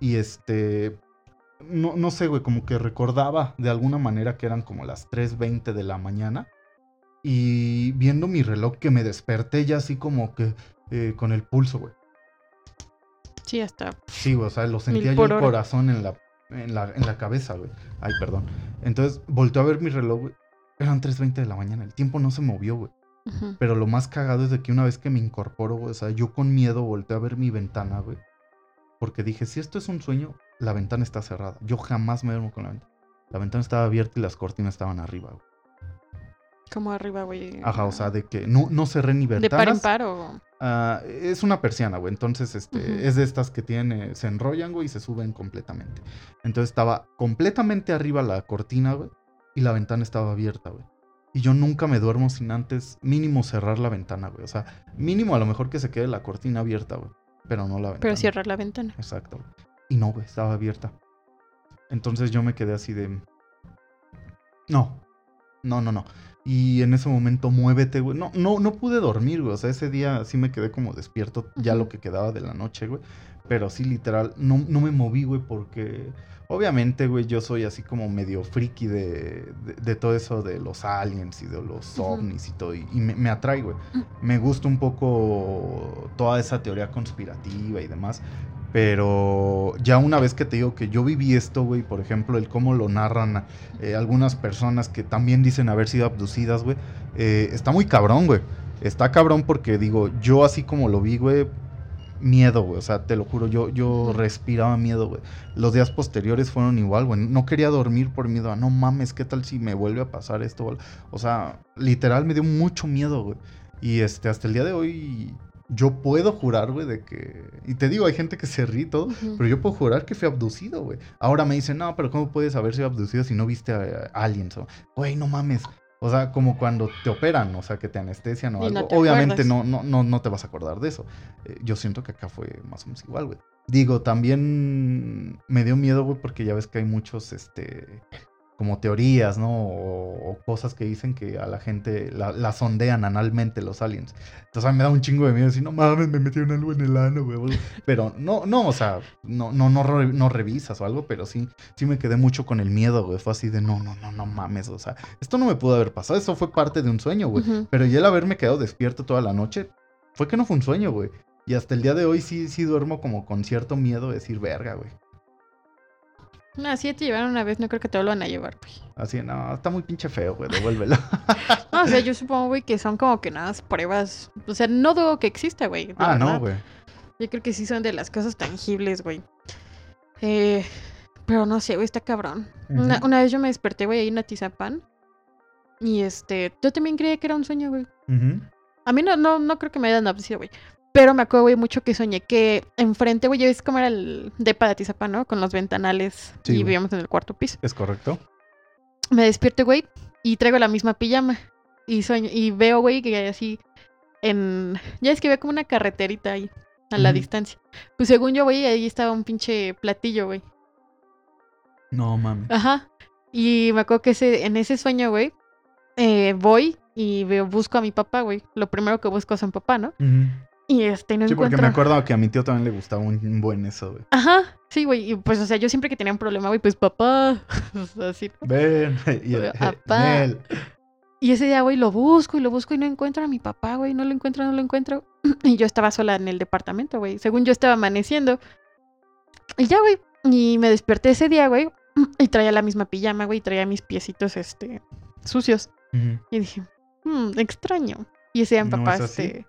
Y este. No, no sé, güey, como que recordaba de alguna manera que eran como las 3.20 de la mañana. Y viendo mi reloj que me desperté ya así como que eh, con el pulso, güey. Sí, hasta. Sí, güey, o sea, lo sentía yo el hora. corazón en la, en la, en la cabeza, güey. Ay, perdón. Entonces volteé a ver mi reloj, güey. Eran 3.20 de la mañana. El tiempo no se movió, güey. Pero lo más cagado es de que una vez que me incorporo, güey, o sea, yo con miedo volteé a ver mi ventana, güey. Porque dije, si esto es un sueño, la ventana está cerrada. Yo jamás me duermo con la ventana. La ventana estaba abierta y las cortinas estaban arriba, güey. Como arriba, güey. Ajá, o sea, de que no, no cerré ni De ventanas. par en par o. Ah, es una persiana, güey. Entonces, este, es de estas que tienen, se enrollan, güey, y se suben completamente. Entonces estaba completamente arriba la cortina, güey, y la ventana estaba abierta, güey. Y yo nunca me duermo sin antes mínimo cerrar la ventana, güey. O sea, mínimo a lo mejor que se quede la cortina abierta, güey. Pero no la ventana. Pero cierrar la ventana. Exacto. güey. Y no, estaba abierta. Entonces yo me quedé así de... No, no, no, no. Y en ese momento muévete, güey. No, no, no pude dormir, güey. O sea, ese día sí me quedé como despierto, ya lo que quedaba de la noche, güey. Pero sí, literal, no, no me moví, güey, porque obviamente, güey, yo soy así como medio friki de, de, de todo eso de los aliens y de los ovnis y todo. Y, y me, me atrae, güey. Me gusta un poco toda esa teoría conspirativa y demás. Pero ya una vez que te digo que yo viví esto, güey, por ejemplo, el cómo lo narran eh, algunas personas que también dicen haber sido abducidas, güey, eh, está muy cabrón, güey. Está cabrón porque digo, yo así como lo vi, güey, miedo, güey. O sea, te lo juro, yo, yo respiraba miedo, güey. Los días posteriores fueron igual, güey. No quería dormir por miedo no mames, ¿qué tal si me vuelve a pasar esto? O sea, literal me dio mucho miedo, güey. Y este, hasta el día de hoy, yo puedo jurar, güey, de que. Y te digo, hay gente que se ríe y todo. Pero yo puedo jurar que fui abducido, güey. Ahora me dicen, no, pero ¿cómo puedes haber sido abducido si no viste a, a aliens? Güey, no mames. O sea, como cuando te operan, o sea, que te anestesian o Y algo. te Obviamente no, no, no, no te vas a acordar de eso. Eh, yo siento que acá fue más o menos igual, güey. Digo, también me dio miedo, güey, porque ya ves que hay muchos, este, como teorías, ¿no? O, o cosas que dicen que a la gente la, la sondean analmente los aliens. Entonces a mí me da un chingo de miedo decir, no mames, me metieron algo en el ano, güey. Pero no, no, o sea, no, no, no, re- no revisas o algo, pero sí, sí me quedé mucho con el miedo, güey. Fue así de, no, no, no, no mames, o sea, esto no me pudo haber pasado, eso fue parte de un sueño, güey. Pero ya el haberme quedado despierto toda la noche, fue que no fue un sueño, güey. Y hasta el día de hoy sí, sí duermo como con cierto miedo de decir, verga, güey. No, si ya te llevaron una vez, no creo que te vuelvan a llevar, güey. Así, no, está muy pinche feo, güey, devuélvelo. No, o sea, yo supongo, güey, que son como que nada pruebas. O sea, no dudo que exista, güey. ah, no, güey. Yo creo que sí son de las cosas tangibles, güey. Eh, pero no sé, güey, está cabrón. una, vez yo me desperté, güey, ahí en Atizapán. Y este, yo también creía que era un sueño, güey. A mí no, no, no creo que me hayan abducido, güey. Pero me acuerdo, güey, mucho que soñé que enfrente, güey, ya ves cómo era el depa de Atizapán, ¿no? Con los ventanales Sí, y vivíamos en el cuarto piso. ¿Es correcto? Me despierto, güey, y traigo la misma pijama. Y sueño, y veo, güey, que hay así en... Ya es que veo como una carreterita ahí, a la distancia. Pues según yo, güey, ahí estaba un pinche platillo, güey. No mames. Ajá. Y me acuerdo que ese, en ese sueño, güey, eh, voy y veo, busco a mi papá, güey. Lo primero que busco es a mi papá, ¿no? Ujú. Y este, no Sí, porque encuentro... me acuerdo que a mi tío también le gustaba un, buen eso, güey. Ajá, sí, güey. Y pues, o sea, yo siempre que tenía un problema, güey, pues papá. así. ¿no? Ven, y el, Papá. Nel. Y ese día, güey, lo busco y lo busco y no encuentro a mi papá, güey. No lo encuentro, no lo encuentro. Y yo estaba sola en el departamento, güey. Según yo estaba amaneciendo. Y ya, güey. Y me desperté ese día, güey. Y traía la misma pijama, güey. Y traía mis piecitos, este, sucios. Y dije, hmm, extraño. Y ese día mi ¿No papá, es así? este.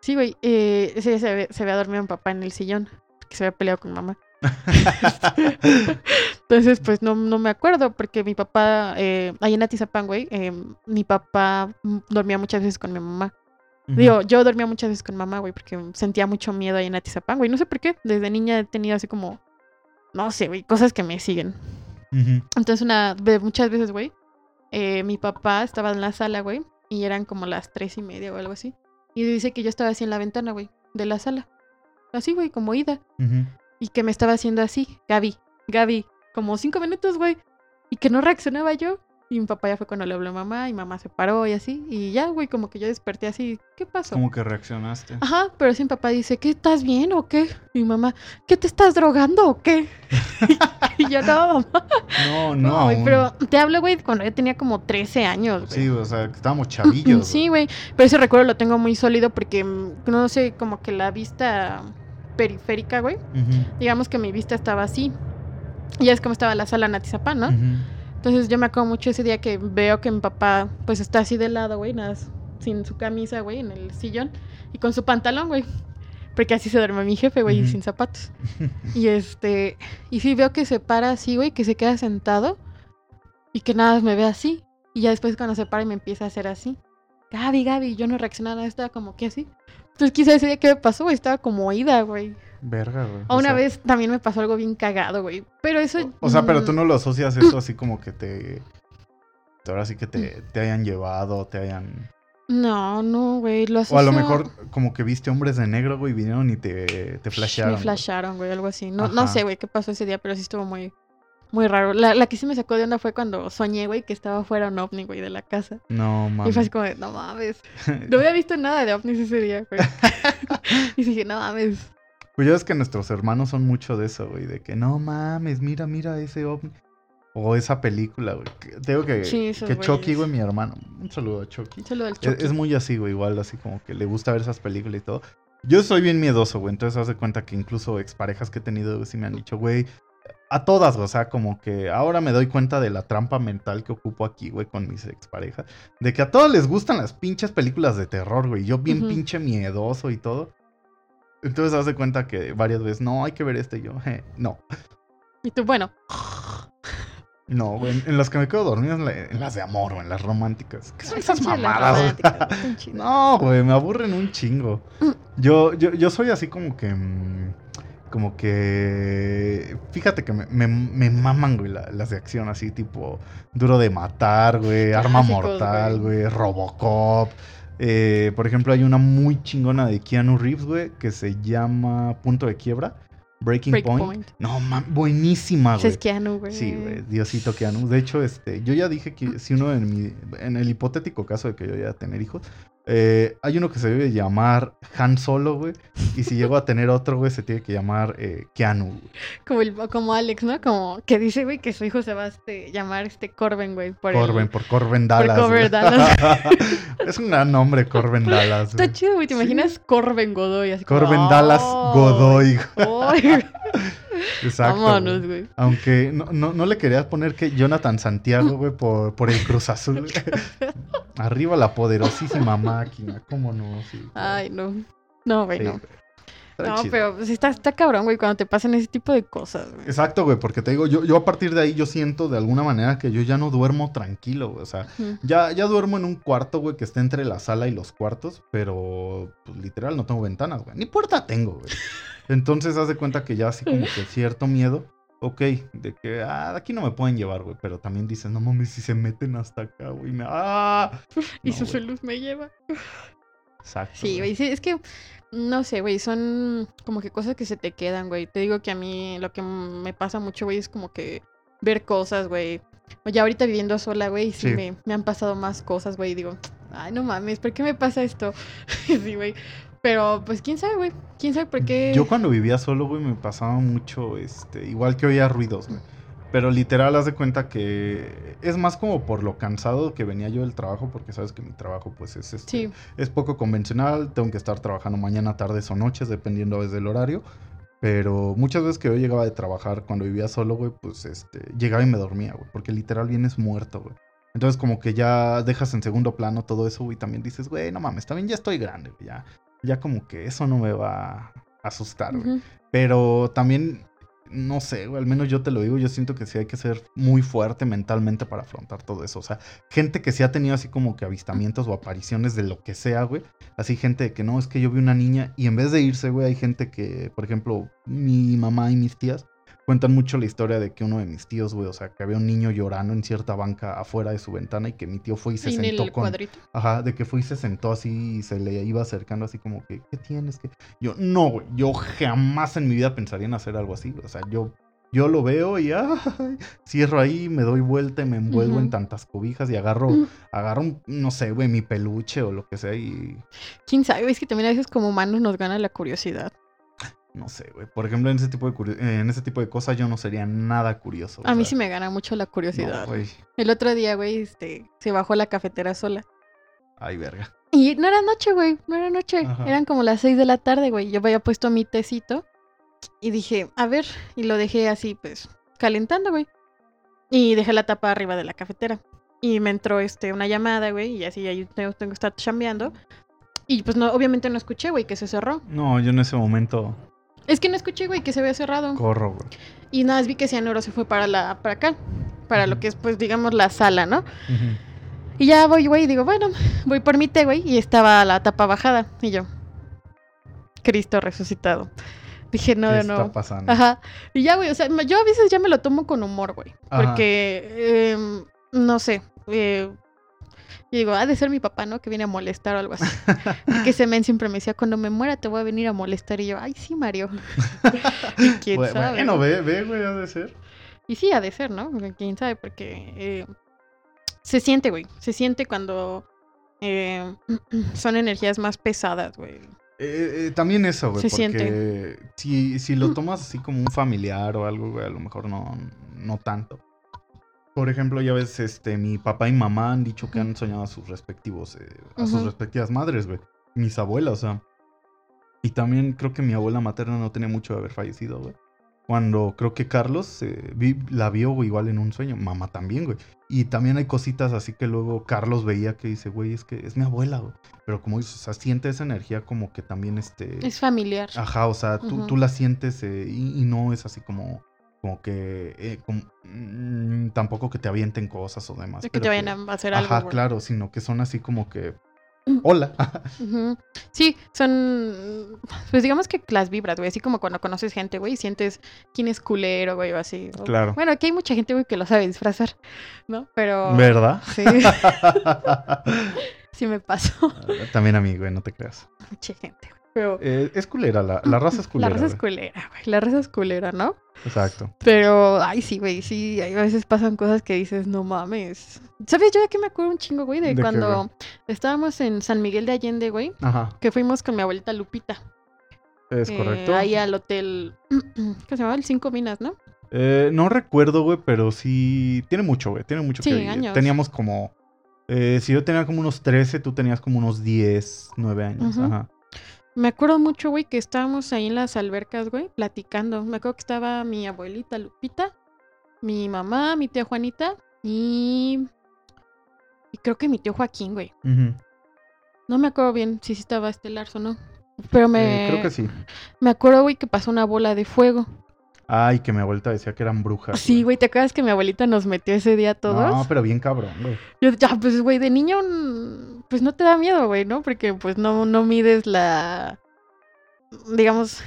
Sí, güey. Eh, se, ve- se había dormido mi papá en el sillón. Que se había peleado con mamá. Entonces, pues no, no me acuerdo, porque mi papá, eh, ahí en Atizapán, güey, eh, mi papá dormía muchas veces con mi mamá. Digo, yo dormía muchas veces con mamá, güey, porque sentía mucho miedo ahí en Atizapán, güey. No sé por qué, desde niña he tenido así como, no sé, güey, cosas que me siguen. Entonces, una, ve- muchas veces, güey, eh, mi papá estaba en la sala, güey, y eran como las tres y media o algo así. Y dice que yo estaba así en la ventana, güey, de la sala. Así, güey, como ida. Y que me estaba haciendo así, Gaby, Gaby, como cinco minutos, güey. Y que no reaccionaba yo. Y mi papá ya fue cuando le habló a mamá y mamá se paró y así. Y ya, güey, como que yo desperté así. ¿Qué pasó? ¿Cómo que reaccionaste? Ajá, pero sí mi papá dice, ¿qué estás bien o qué? Y mi mamá, ¿qué te estás drogando o qué? y yo, no, mamá. No, No, güey, pero te hablo, güey, cuando yo tenía como 13 años, güey. Sí, o sea, estábamos chavillos. Sí, güey, pero ese recuerdo lo tengo muy sólido porque, mm, no sé, como que la vista periférica, güey. Digamos que mi vista estaba así. Y es como estaba la sala en Atizapán, ¿no? Entonces yo me acuerdo mucho ese día que veo que mi papá, pues está así de lado, güey, nada, sin su camisa, güey, en el sillón. Y con su pantalón, güey. Porque así se duerme mi jefe, güey, y Ujú. sin zapatos. Y este, y sí veo que se para así, güey, que se queda sentado y que nada me ve así. Y ya después cuando se para y me empieza a hacer así. Gaby, Gaby, yo no reaccionaba, estaba como que así. Entonces quizá ese día que me pasó, güey, estaba como oída, güey. Verga, güey. O O una sea, vez también me pasó algo bien cagado, güey. Pero eso... O sea, pero mm, tú no lo asocias eso así como que te. Ahora sí que te, te hayan llevado, te hayan. No, no, güey, lo O a lo asocio- mejor como que viste hombres de negro, güey, vinieron y te, te flashearon. Me güey. flasharon, güey, algo así. No, no sé, güey, qué pasó ese día, pero sí estuvo muy, muy raro. La, la que sí me sacó de onda fue cuando soñé, güey, que estaba fuera un ovni, güey, de la casa. No, Y mames. fue así como, de, no mames. No había visto nada de ovnis ese día, güey. y dije, no mames. Pues ya ves que nuestros hermanos son mucho de eso, güey. De que no mames, mira, mira ese ovni. O esa película, güey. que- Te digo que, Sí, que Chucky, güeyes. güey, mi hermano. Un saludo a Chucky. Solo del Es, choque. es muy así, güey, igual, así como que le gusta ver esas películas y todo. Yo soy bien miedoso, güey, entonces haz de cuenta que incluso exparejas que he tenido, güey, sí me han dicho, güey, a todas, güey, o sea, como que ahora me doy cuenta de la trampa mental que ocupo aquí, güey, con mis exparejas. De que a todos les gustan las pinches películas de terror, güey, yo bien pinche miedoso y todo. Entonces haz de cuenta que varias veces, no, hay que ver este, y yo, "Je, no. Y tú, bueno, No, güey, en, en las que me quedo dormido en, la- en las de amor o en las románticas. ¿Qué son esas mamadas? No, güey, me aburren un chingo. Yo, yo, yo soy así como que. mm, Como que. Fíjate que me, me, me maman, güey, la- las de acción, así tipo. Duro de matar, güey. Arma mortal, güey. Robocop. Eh, por ejemplo, hay una muy chingona de Keanu Reeves, güey, que se llama Punto de Quiebra. Breaking Break Point. Point. No, man, buenísima, güey. es Keanu, güey. Sí, güey, Diosito Keanu. De hecho, este, yo ya dije que si uno en mi, en el hipotético caso de que yo llegue a tener hijos, eh, hay uno que se debe llamar Han Solo, güey. Y si llego a tener otro, güey, se tiene que llamar eh, Keanu. güey. Como, el, como Alex, ¿no? Como que dice, güey, que su hijo se va a este, llamar este Corben, güey. Por el- Corben, por Corben Dallas. Corben güey. Dallas. es un gran nombre, Corben Dallas. Está chido, güey. ¿Te Sí. imaginas Corben Godoy? Así como, Corben Dallas ¡Oh! Godoy. ¡Ay! Exacto. Vámonos, güey. güey. Aunque no, no, no le quería poner que Jonathan Santiago, güey, por, por el Cruz Azul. Arriba la poderosísima máquina, ¿cómo no? Sí. Ay, no. No, güey, Sí, no. No, chido. pero pues, está, está cabrón, güey, cuando te pasan ese tipo de cosas, güey. Exacto, güey, porque te digo, yo, yo a partir de ahí yo siento de alguna manera que yo ya no duermo tranquilo, güey. O sea, ya, ya duermo en un cuarto, güey, que está entre la sala y los cuartos, pero pues, literal no tengo ventanas, güey. Ni puerta tengo, güey. Entonces haz de cuenta que ya así como que cierto miedo. Ok, de que ah, de aquí no me pueden llevar, güey. Pero también dices, no mames, si se meten hasta acá, güey. me- ¡Ah! Y No, su luz me lleva. Exacto. Sí, güey, sí, es que, no sé, güey, son como que cosas que se te quedan, güey. Te digo que a mí lo que me pasa mucho, güey, es como que ver cosas, güey. Ya ahorita viviendo sola, güey, sí, Sí. Me, me han pasado más cosas, güey, y digo, ay, no mames, ¿por qué me pasa esto? sí, güey. Pero, pues, quién sabe, güey, quién sabe por qué. Yo cuando vivía solo, güey, me pasaba mucho, este, igual que oía ruidos, güey. Pero literal, haz de cuenta que es más como por lo cansado que venía yo del trabajo, porque sabes que mi trabajo, pues, es este, Sí, es poco convencional. Tengo que estar trabajando mañana, tardes o noches, dependiendo a veces del horario. Pero muchas veces que yo llegaba de trabajar cuando vivía solo, güey, pues, este, llegaba y me dormía, güey, porque literal vienes muerto, güey. Entonces, como que ya dejas en segundo plano todo eso, güey, y también dices, güey, no mames, también ya estoy grande, güey, ya, ya como que eso no me va a asustar, güey. Pero también, no sé, güey, al menos yo te lo digo, yo siento que sí hay que ser muy fuerte mentalmente para afrontar todo eso. O sea, gente que sí ha tenido así como que avistamientos o apariciones de lo que sea, güey. Así gente de que no, es que yo vi una niña y en vez de irse, güey, hay gente que, por ejemplo, mi mamá y mis tías cuentan mucho la historia de que uno de mis tíos, güey, o sea, que había un niño llorando en cierta banca afuera de su ventana y que mi tío fue y se en sentó el con... cuadrito. Ajá, de que fue y se sentó así y se le iba acercando así como que, ¿qué tienes? que Yo, no, güey, yo jamás en mi vida pensaría en hacer algo así. O sea, yo, yo lo veo y ay, cierro ahí, me doy vuelta y me envuelvo en tantas cobijas y agarro, Ujú. agarro, no sé, güey, mi peluche o lo que sea y Quién sabe, es que también a veces como humanos nos gana la curiosidad. No sé, güey. Por ejemplo, en ese tipo de, eh, en ese tipo de cosas yo no sería nada curioso. A mí sea, sí me gana mucho la curiosidad. el otro día, güey, este, se bajó la cafetera sola. Ay, verga. Y no era noche, güey, no era noche. Ajá. Eran como las seis de la tarde, güey. Yo había puesto mi tecito y dije, a ver, y lo dejé así, pues, calentando, güey. Y dejé la tapa arriba de la cafetera. Y me entró este, una llamada, güey, y así ahí tengo, tengo que estar chambeando. Y pues no, obviamente no escuché, güey, que se cerró. No, yo en ese momento Es que no escuché, güey, que se había cerrado. corro, güey. Y nada, vi que Cianuro se fue para la, para acá. Para lo que es, pues, digamos, la sala, ¿no? Y ya voy, güey, y digo, bueno, voy por mi té, güey, y estaba la tapa bajada. Y yo, Cristo resucitado. Dije, no, ¿Qué está pasando? Ajá. Y ya, güey, o sea, yo a veces ya me lo tomo con humor, güey. Porque, em, no sé, eh, y digo, ha de ser mi papá, ¿no? Que viene a molestar o algo así. que ese men siempre me decía, cuando me muera te voy a venir a molestar. Y yo, ay, sí, Mario. quién sabe. Bueno, ¿no? ve, ve, güey, ha de ser. Y sí, ha de ser, ¿no? Quién sabe, porque eh, se siente, güey. Se siente cuando eh, son energías más pesadas, güey. Eh, eh, también eso, güey, Se porque si, si lo tomas así como un familiar o algo, güey, a lo mejor no, no tanto. Por ejemplo, ya ves, este, mi papá y mamá han dicho que han soñado a sus respectivos, eh, a sus Ujú. respectivas madres, güey. Mis abuelas, o sea. Y también creo que mi abuela materna no tenía mucho de haber fallecido, güey. Cuando creo que Carlos eh, vi- la vio güey, igual en un sueño, mamá también, güey. Y también hay cositas así que luego Carlos veía que dice, güey, es que es mi abuela, güey. Pero como dices, o sea, siente esa energía como que también este... Es familiar. Ajá, o sea, tú, Ujú. tú la sientes eh, y, y no es así como, como que... eh, como- mm, tampoco que te avienten cosas o demás. de que te vayan a hacer algo. Ajá, claro, sino que son así como que... Mm. Hola. Sí, son. Pues digamos que las vibras, güey. Así como cuando conoces gente, güey, y sientes quién es culero, güey, o así. O- Claro. Bueno, aquí hay mucha gente, güey, que lo sabe disfrazar, ¿no? Pero. ¿Verdad? Sí, sí me pasó. También a mí, güey, no te creas. Mucha gente, güey. Eh, es culera, la, la raza es La culera. raza es culera, güey. La raza es culera, ¿no? Exacto. Pero, ay, sí, güey, sí, a veces pasan cosas que dices, no mames. ¿Sabes? Yo de que me acuerdo un chingo, güey, de, ¿De qué, cuando estábamos en San Miguel de Allende, güey, Ajá, que fuimos con mi abuelita Lupita. es eh, correcto. Ahí al hotel, ¿qué se llama? El Cinco Minas, ¿no? Eh, no recuerdo, güey, pero sí. Tiene mucho, güey. Tiene mucho Sí, que años. Teníamos como. eh, si yo tenía como unos 13, tú tenías como unos 10, 9 años. Ujú. Ajá. Me acuerdo mucho, güey, que estábamos ahí en las albercas, güey, platicando. Me acuerdo que estaba mi abuelita Lupita, mi mamá, mi tía Juanita y... Y creo que mi tío Joaquín, güey. No me acuerdo bien si sí estaba este o no. Pero me, Eh, creo que sí. me acuerdo, güey, que pasó una bola de fuego. Ay, que mi abuelita decía que eran brujas. Sí, güey, ¿te acuerdas que mi abuelita nos metió ese día a todos? No, pero bien cabrón, güey. Yo, ya, pues, güey, de niño, mm, pues no te da miedo, güey, ¿no? Porque, pues, no, no mides la, digamos,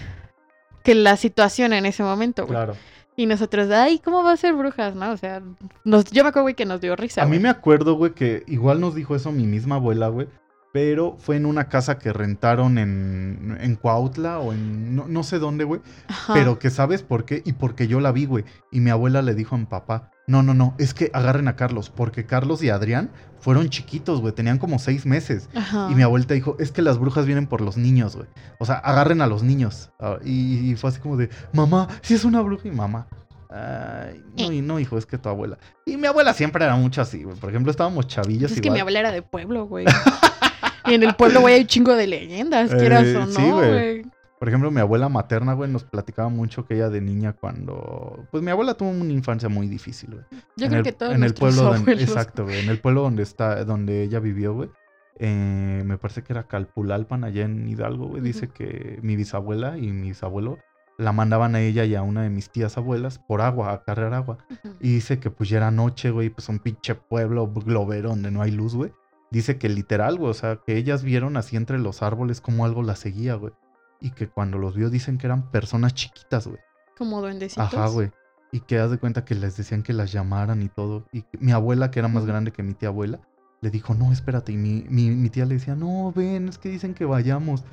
que la situación en ese momento, güey. Claro. Y nosotros, ay, ¿cómo va a ser brujas, no? O sea, nos, yo me acuerdo, güey, que nos dio risa, A mí me acuerdo, güey, que igual nos dijo eso mi misma abuela, güey. Pero fue en una casa que rentaron en, en Cuautla o en no, no sé dónde, güey. Ajá. Pero que sabes por qué y porque yo la vi, güey. Y mi abuela le dijo a mi papá, no, no, no, es que agarren a Carlos, porque Carlos y Adrián fueron chiquitos, güey, tenían como seis meses. Ajá. Y mi abuelita dijo, es que las brujas vienen por los niños, güey. O sea, agarren a los niños. Ah, y, y fue así como de, mamá, si es una bruja y mamá. Ay, no, y no, hijo, es que tu abuela. Y mi abuela siempre era mucho así, güey. Por ejemplo, estábamos chavillos es que mi abuela era de pueblo, güey. y en el pueblo, güey, hay un chingo de leyendas, Eh, quieras o no, sí, güey. güey. Por ejemplo, mi abuela materna, güey, nos platicaba mucho que ella de niña cuando... Pues mi abuela tuvo una infancia muy difícil, güey. Yo en creo el, que todos en el pueblo donde, abuelos. exacto güey, en el pueblo donde está donde ella vivió güey eh, me parece que era Calpulalpan allá en Hidalgo güey dice que mi bisabuela y mi bisabuelo la mandaban a ella y a una de mis tías abuelas por agua a cargar agua. Y dice que pues ya era noche güey pues un pinche pueblo globero donde no hay luz güey. Dice que literal güey o sea que ellas vieron así entre los árboles como algo la seguía güey y que cuando los vio dicen que eran personas chiquitas güey Como duendecitos. Ajá, güey. Y que haz de cuenta que les decían que las llamaran y todo. Y que- mi abuela, que era más grande que mi tía abuela, le dijo, no, espérate. Y mi, mi, mi tía le decía, no, ven, es que dicen que vayamos.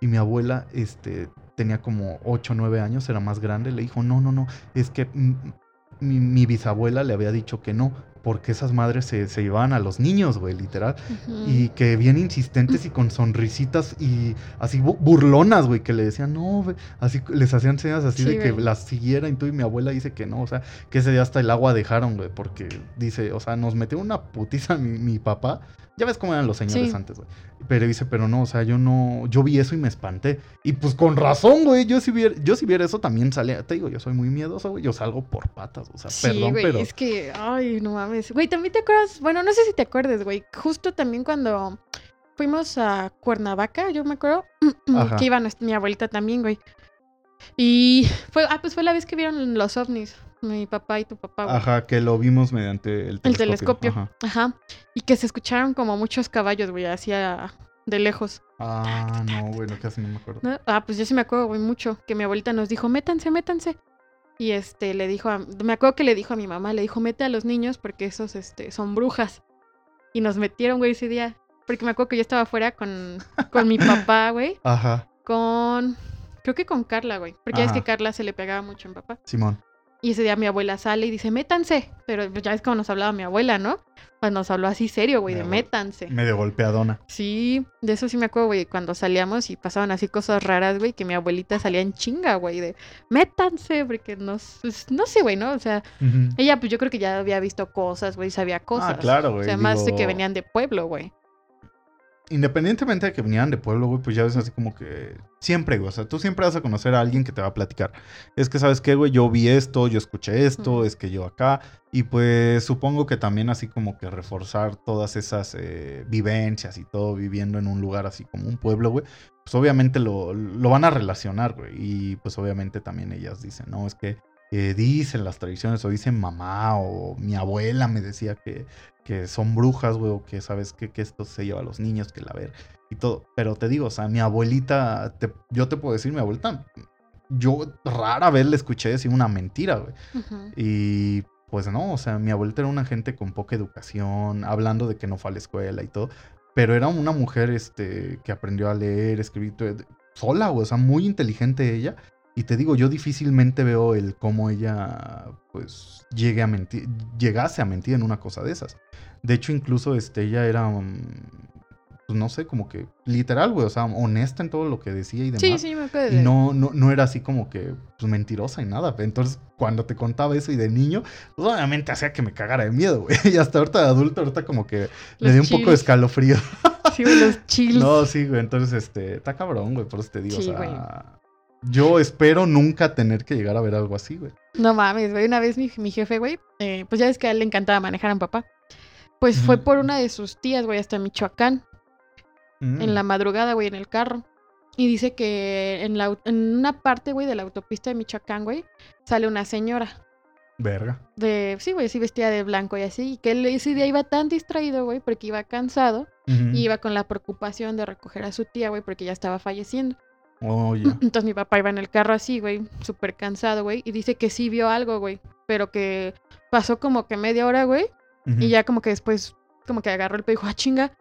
Y mi abuela, este, tenía como 8 o 9 años, era más grande. Le dijo, no, no, no, es que mm, mi, mi bisabuela le había dicho que no, porque esas madres se, se llevaban a los niños, güey, literal. Y que bien insistentes y con sonrisitas y así bu- burlonas, güey, que le decían, no, güey", así les hacían señas así Sí, de que las siguieran y todo. Y mi abuela dice que no, o sea, que ese día hasta el agua dejaron, güey, porque dice, o sea, nos metió una putiza mi, mi papá. Ya ves cómo eran los señores Sí. antes, güey. Pero dice, pero no, o sea, yo no, yo vi eso y me espanté. Y pues con razón, güey, yo si viera, yo si viera eso también salía, te digo, yo soy muy miedoso, güey, yo salgo por patas, o sea, Sí, perdón, güey, pero... es que, ay, no mames. Güey, también te acuerdas, bueno, no sé si te acuerdas, güey, justo también cuando fuimos a Cuernavaca, yo me acuerdo, Ajá. que iba nuestra- mi abuelita también, güey. Y fue, ah, pues fue la vez que vieron los ovnis, mi papá y tu papá, güey. Ajá, que lo vimos mediante el telescopio. El telescopio. Ajá. Ajá. Y que se escucharon como muchos caballos, güey, hacia de lejos. Ah, no, bueno, casi no me acuerdo. ¿no? Ah, pues yo sí me acuerdo, güey, mucho. Que mi abuelita nos dijo, métanse, métanse. Y este, le dijo a, me acuerdo que le dijo a mi mamá, le dijo, mete a los niños porque esos, este, son brujas. Y nos metieron, güey, ese día. Porque me acuerdo que yo estaba afuera con, con mi papá, güey. Ajá, Con, creo que con Carla, güey. Porque ya es que Carla se le pegaba mucho a mi papá. Simón. Y ese día mi abuela sale y dice, métanse. Pero pues, ya es como nos hablaba mi abuela, ¿no? Pues nos habló así serio, güey, de métanse. Medio golpeadona. Sí, de eso sí me acuerdo, güey, cuando salíamos y pasaban así cosas raras, güey, que mi abuelita salía en chinga, güey, de métanse, porque no, s- pues, no sé, güey, ¿no? O sea, ella pues yo creo que ya había visto cosas, güey, sabía cosas. Ah, claro, O güey. sea, más de que venían de pueblo, güey. Independientemente de que vinieran de pueblo, güey, pues ya ves así como que siempre, güey. O sea, tú siempre vas a conocer a alguien que te va a platicar. Es que, ¿sabes qué, güey? Yo vi esto, yo escuché esto, es que yo acá. Y pues supongo que también así como que reforzar todas esas eh, vivencias y todo viviendo en un lugar así como un pueblo, güey. Pues obviamente lo, lo van a relacionar, güey. Y pues obviamente también ellas dicen, no, es que eh, dicen las tradiciones o dicen mamá o mi abuela me decía que, que son brujas, güey, o que sabes que, que esto se lleva a los niños, que la ver y todo. Pero te digo, o sea, mi abuelita, te- yo te puedo decir, mi abuelita, yo rara vez le escuché decir una mentira, güey. Y pues no, o sea, mi abuelita era una gente con poca educación, hablando de que no fue a la escuela y todo. Pero era una mujer este, que aprendió a leer, escribir, sola, güey, o sea, muy inteligente ella. Y te digo, yo difícilmente veo el cómo ella, pues, llegue a mentir, llegase a mentir en una cosa de esas. De hecho, incluso, este, ella era, mm, pues, no sé, como que literal, güey, o sea, honesta en todo lo que decía y demás. Sí, sí, me acuerdo. Y no, no, no era así como que pues, mentirosa y nada. Entonces, cuando te contaba eso y de niño, pues obviamente hacía que me cagara de miedo, güey. Y hasta ahorita de adulto, ahorita como que le di un poco de escalofrío. Sí, güey, los chills. No, sí, güey. Entonces, este, está cabrón, güey. Por eso te digo, Sí, o güey. Yo espero nunca tener que llegar a ver algo así, güey. No mames, güey. Una vez mi, mi jefe, güey, eh, pues ya ves que a él le encantaba manejar a mi papá. Pues fue por una de sus tías, güey, hasta Michoacán. Mm. En la madrugada, güey, en el carro. Y dice que en, la, en una parte, güey, de la autopista de Michoacán, güey, sale una señora. Verga. De, sí, güey, sí vestida de blanco y así. Y que él ese día iba tan distraído, güey, porque iba cansado. Y iba con la preocupación de recoger a su tía, güey, porque ya estaba falleciendo. Oh, ya. Entonces mi papá iba en el carro así, güey, súper cansado, güey. Y dice que sí vio algo, güey. Pero que pasó como que media hora, güey. Y ya como que después, como que agarró el dijo, ah, chinga.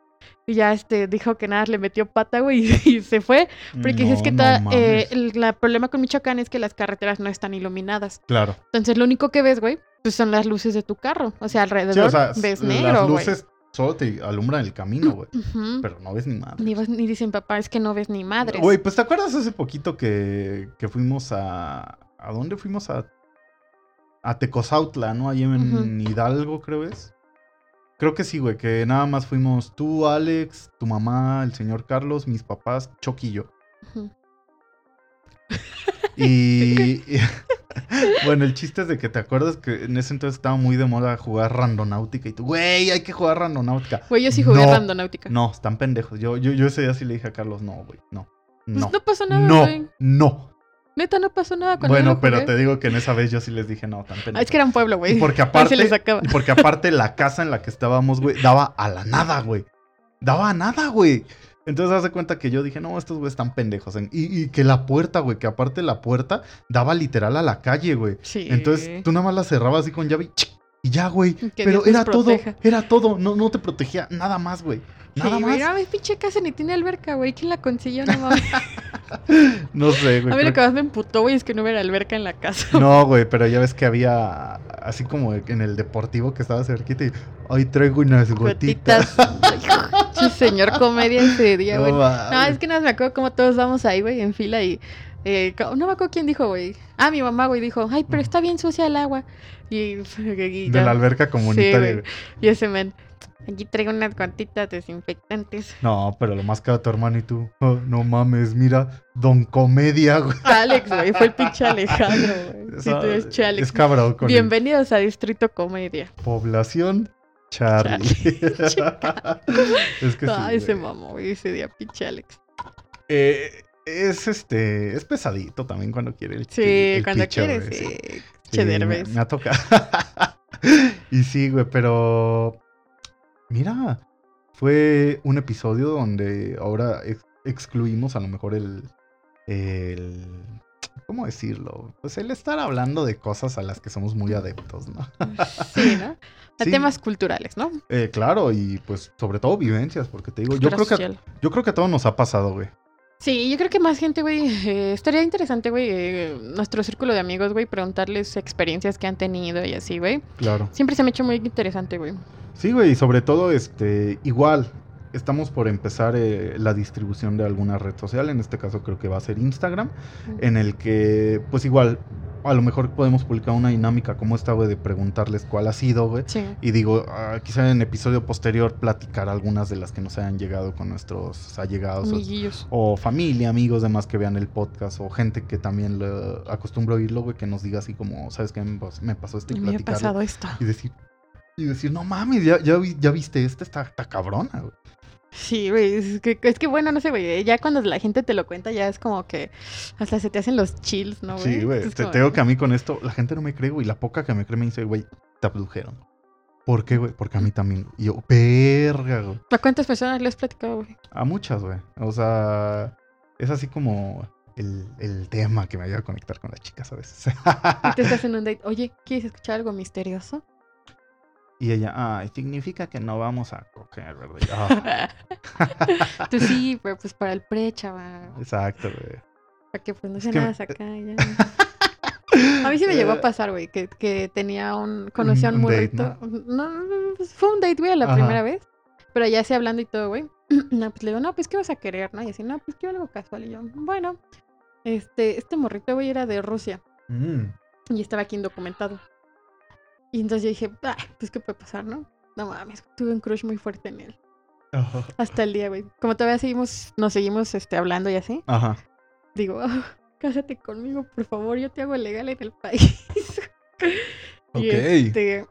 Y ya este, dijo que nada, le metió pata, güey, y, se fue. Porque No, es que no ta- eh, el la problema con Michoacán es que las carreteras no están iluminadas. Claro. Entonces lo único que ves, güey, pues son las luces de tu carro. O sea, alrededor Sí, o sea, ves negro, las güey. Solo te alumbran el camino, güey. Pero no ves ni madre. Ni, vas- ni dicen, papá, es que no ves ni madres. Güey, pues ¿te acuerdas hace poquito que, que fuimos a... ¿A dónde fuimos? A, a Tecozautla, ¿no? Ahí en Hidalgo, creo es. Creo que sí, güey, que nada más fuimos tú, Alex, tu mamá, el señor Carlos, mis papás, Chucky y yo. Y... y- bueno, el chiste es de que te acuerdas que en ese entonces estaba muy de moda jugar randonáutica y tú, güey, hay que jugar randonáutica. Güey, yo sí jugué No, randonáutica. No, están pendejos. Yo, yo, yo ese día sí le dije a Carlos, no, güey, no. Pues No. no pasó nada, No, güey. no. Neta, no pasó nada cuando Bueno, pero te digo que en esa vez yo sí les dije, no, tan pendejos. Ah, es que era un pueblo, güey. Y porque aparte, se les acaba. y porque aparte la casa en la que estábamos, güey, daba a la nada, güey. Daba a nada, güey. Entonces haz de cuenta que yo dije, no, estos güeyes están pendejos. en- Y, y que la puerta, güey, que aparte la puerta daba literal a la calle, güey. Sí. Entonces tú nada más la cerrabas así con llave y, ¡chic! y ya, güey. Pero Dios era todo, era todo. No, no te protegía nada más, güey. Nada sí, más. no, mi pinche casa ni tiene alberca, güey. ¿Quién la consiguió? No mames. No sé, güey. A mí lo que más me emputó, güey, es que no hubiera alberca en la casa. No, güey, pero ya ves que había así como en el deportivo que estaba cerquita y ahí traigo unas gotitas. Sí, señor comedia ese día, güey. No, es que nada, me acuerdo cómo todos vamos ahí, güey, en fila y... eh, no me acuerdo quién dijo, güey. Ah, mi mamá, güey, dijo, ay, pero está bien sucia el agua. Y... y de la alberca comunitaria. güey. Y ese men, aquí traigo unas guantitas desinfectantes. no, pero lo más caro tu hermano y tú. "Oh, no mames, mira, Don Comedia, güey. Alex, güey, fue el pinche Alejandro, güey. Sí, tú eres Alex. es cabrón con el Bienvenidos a Distrito Comedia. población Charlie. es que sí, Ay, se güey. mamó, ese día, pinche Alex. Eh, es este, es pesadito también cuando quiere el Sí, el cuando güey, sí. Sí, me, me ha tocado. y sí, güey, pero. Mira, fue un episodio donde ahora ex- excluimos a lo mejor el. el ¿Cómo decirlo? Pues el estar hablando de cosas a las que somos muy adeptos, ¿no? Sí, ¿no? A Sí. temas culturales, ¿no? Eh, claro, y pues sobre todo vivencias, porque te digo, yo creo, que, yo creo que a todos nos ha pasado, güey. Sí, yo creo que más gente, güey, eh, estaría interesante, güey, eh, nuestro círculo de amigos, güey, preguntarles experiencias que han tenido y así, güey. Claro. Siempre se me ha hecho muy interesante, güey. Sí, güey, y sobre todo, este, igual, estamos por empezar eh, la distribución de alguna red social, en este caso creo que va a ser Instagram, en el que, pues igual, a lo mejor podemos publicar una dinámica como esta, güey, de preguntarles cuál ha sido, güey. Sí. Y digo, ah, quizá en episodio posterior platicar algunas de las que nos hayan llegado con nuestros allegados. o-. O familia, amigos, demás que vean el podcast, o gente que también le acostumbra oírlo, güey, que nos diga así como, ¿sabes qué? Me pas- me pasó esto y Me ha pasado esto. Y decir, y decir, no mames, ya, ya, ya viste esta, está, está cabrona, güey. Sí, güey, es que, es que bueno, no sé, güey, ya cuando la gente te lo cuenta ya es como que hasta se te hacen los chills, ¿no, güey? Sí, güey. Te, como- te digo que a mí con esto, la gente no me cree, güey. La poca que me cree me dice, güey, te abdujeron. ¿Por qué, güey? Porque a mí también. Y yo, verga, güey. ¿A cuántas personas le has platicado, güey? A muchas, güey. O sea, es así como el, el tema que me ayuda a conectar con las chicas a veces. Y te estás en un date, oye, ¿quieres escuchar algo misterioso? Y ella, ay, significa que no vamos a coger, ¿verdad? "Ah". Tú sí, pero pues para el pre, chaval. exacto, güey. Para que pues no se nada acá ya. A mí sí me llegó a pasar, güey, que, que tenía un... Conocía a un morrito. No, no, no, pues, fue un date, güey, la Ajá. primera vez. Pero ya así hablando y todo, güey. No, pues le digo, no, pues ¿qué vas a querer? ¿No? Y así, no, pues quiero algo casual. Y yo, bueno, este, este morrito, güey, era de Rusia. Mm. Y estaba aquí indocumentado. Y entonces yo dije, ah, pues ¿qué puede pasar, no? No mames, tuve un crush muy fuerte en él. Hasta el día, güey. Como todavía seguimos, nos seguimos este, hablando y así. Ajá. Digo, "Ah, cásate conmigo, por favor, yo te hago legal en el país. Ok. Y este,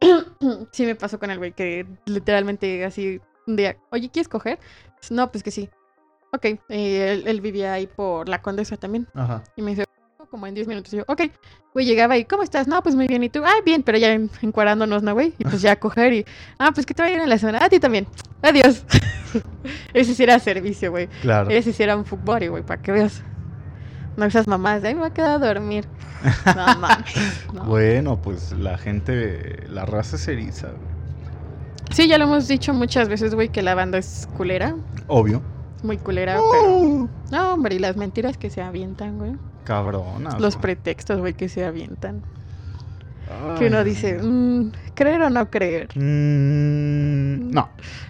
sí me pasó con el güey que literalmente así un día, oye, ¿quieres coger? No, pues que sí. ok. eh, él, él vivía ahí por la Condesa también. Ajá. Y me dice, como en 10 minutos. Y yo, ok. Güey, llegaba y, ¿cómo estás? No, pues muy bien. ¿Y tú? Ah, bien, pero ya en- encuadrándonos, ¿no, güey? Y pues ya a coger y, ah, pues que te vayan en la semana. A ti también. Adiós. Ese sí era servicio, güey. Claro. Ese sí era un fútbol, güey, para que veas. No esas mamás, de ahí me va a quedar a dormir. No mames. no. Bueno, pues la gente, la raza se eriza, güey. Sí, ya lo hemos dicho muchas veces, güey, que la banda es culera. Obvio. Muy culera, pero. No, hombre, y las mentiras que se avientan, güey. Cabronas. Los güey. pretextos, güey, que se avientan. Que uno dice, mm, ¿creer o no creer? Mm, no,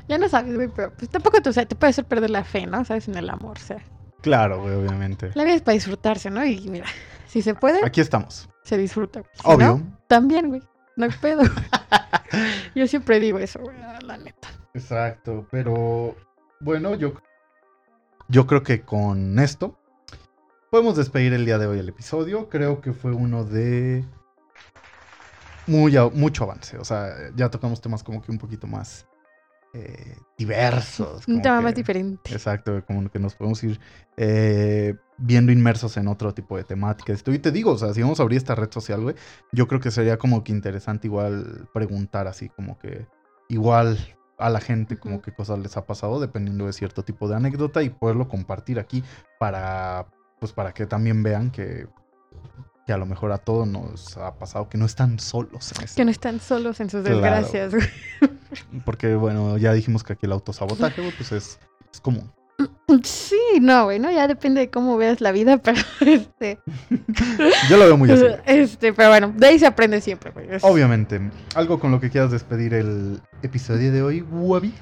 Ya no sabes, güey, pero pues tampoco te, o sea, te puede hacer perder la fe, ¿no? ¿Sabes? En el amor, o sea. claro, güey, obviamente. La vida es para disfrutarse, ¿no? Y mira, si se puede, Aquí estamos. se disfruta. güey. Si Obvio. no, también, güey. No hay pedo. Yo siempre digo eso, güey, la neta. Exacto, pero bueno, yo, yo creo que con esto podemos despedir el día de hoy el episodio. Creo que fue uno de muy, mucho avance. O sea, ya tocamos temas como que un poquito más eh, diversos. Un tema más diferente. Exacto, como que nos podemos ir eh, viendo inmersos en otro tipo de temáticas. Y te digo, o sea, si vamos a abrir esta red social, güey, yo creo que sería como que interesante igual preguntar así, como que igual a la gente como qué cosas les ha pasado dependiendo de cierto tipo de anécdota y poderlo compartir aquí para, pues para que también vean que, que a lo mejor a todos nos ha pasado, que no están solos en esto. Que no están solos en sus Claro. desgracias, güey. Porque bueno, ya dijimos que aquí el autosabotaje, güey, pues es, es común. Sí, no, güey, ¿no? Ya depende de cómo veas la vida, pero este. Yo lo veo muy así. Este, pero bueno, de ahí se aprende siempre, güey. Obviamente. ¿Algo con lo que quieras despedir el episodio de hoy, Wabi?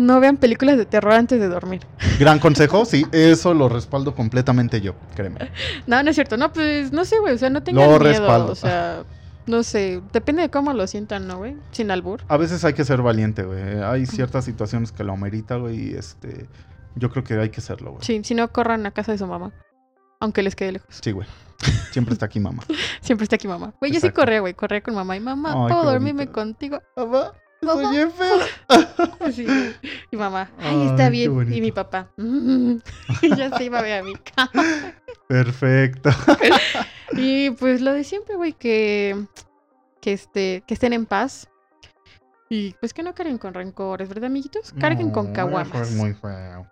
No vean películas de terror antes de dormir. Gran consejo, sí, eso lo respaldo completamente yo, créeme. No, no es cierto. No, pues no sé, güey. O sea, no tengan Lo miedo. respaldo. O sea, no sé. Depende de cómo lo sientan, ¿no, güey? Sin albur. A veces hay que ser valiente, güey. Hay ciertas situaciones que lo amerita, güey, y este... Yo creo que hay que serlo, güey. Sí, si no, corran a casa de su mamá. Aunque les quede lejos. Sí, güey. Siempre está aquí, mamá. Siempre está aquí mamá. Güey, yo sí corría, güey. Corría con mamá y mamá. Ay, ¿Puedo dormirme bonito. contigo? Mamá, Soy enferma. Sí, güey. Y mamá, ay, está bien. Y mi papá, "Mm". Ya se iba a ver a mi cama. Perfecto. Y pues lo de siempre, güey, que, que, este, que estén en paz. Y pues que no carguen con rencores, ¿verdad, amiguitos? Carguen con caguamas. Muy feo.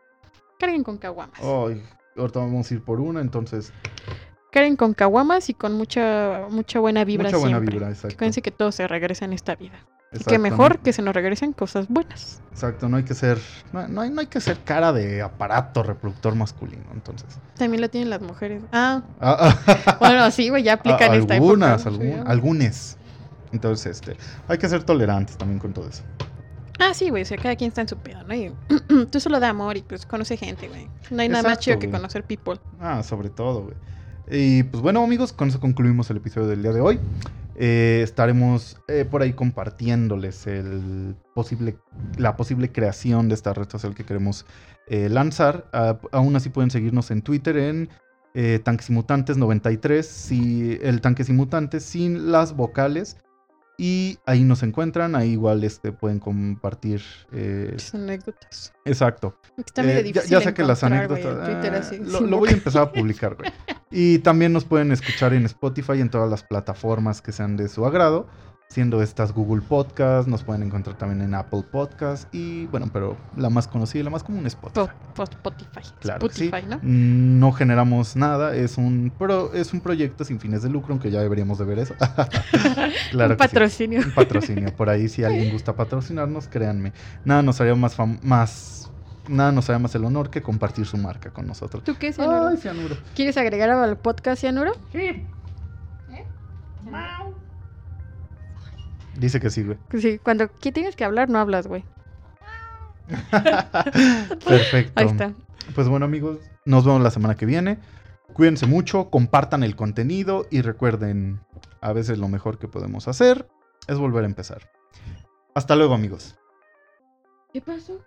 Carguen con caguamas. Ay, ahorita vamos a ir por una, entonces... Carguen con caguamas y con mucha, mucha buena vibra Mucha buena siempre. vibra, exacto. Acuérdense que todo se regresa en esta vida. Que mejor que se nos regresen cosas buenas. Exacto, no hay que ser, no, no hay, no hay que ser cara de aparato reproductor masculino, entonces. También lo tienen las mujeres. Ah, Ah, ah, bueno, sí, güey, ya aplican ah, esta algunas, época. algún- Sí. algunes. Entonces, este, hay que ser tolerantes también con todo eso. Ah, sí, güey, o sea, cada quien está en su pedo, ¿no? Y tú solo da amor y pues conoce gente, güey. No hay nada más chido que conocer people. Ah, sobre todo, güey. Y pues bueno, amigos, con eso concluimos el episodio del día de hoy. Eh, estaremos eh, por ahí compartiéndoles el posible, la posible creación de esta red social que queremos eh, lanzar. Ah, aún así pueden seguirnos en Twitter en Tanques y Mutantes 93, si, el Tanques y Mutantes sin las vocales. Y ahí nos encuentran, ahí igual este, pueden compartir. anécdotas. exacto. Está medio ya, difícil ya sé que las anécdotas. Twitter ah, así, lo, lo voy a empezar a publicar, güey. Y también nos pueden escuchar en Spotify y en todas las plataformas que sean de su agrado. Siendo estas Google Podcast, nos pueden encontrar también en Apple Podcast. Y bueno, pero la más conocida y la más común es Spotify. Po- po- Spotify. Claro sí. Spotify, ¿no? No generamos nada, es un, pro, es un proyecto sin fines de lucro, aunque ya deberíamos de ver eso. claro Un sí. patrocinio. Un patrocinio. Por ahí, si alguien gusta patrocinarnos, créanme. Nada nos haría más, más nada nos haría más el honor que compartir su marca con nosotros. ¿Tú qué, Cianuro? Ay, cianuro. ¿Quieres agregar al podcast, Cianuro? Dice que sí, güey. Sí, cuando que tienes que hablar, no hablas, güey. Perfecto. Ahí está. Pues bueno, amigos, nos vemos la semana que viene. Cuídense mucho, compartan el contenido y recuerden, a veces lo mejor que podemos hacer es volver a empezar. Hasta luego, amigos. ¿Qué pasó?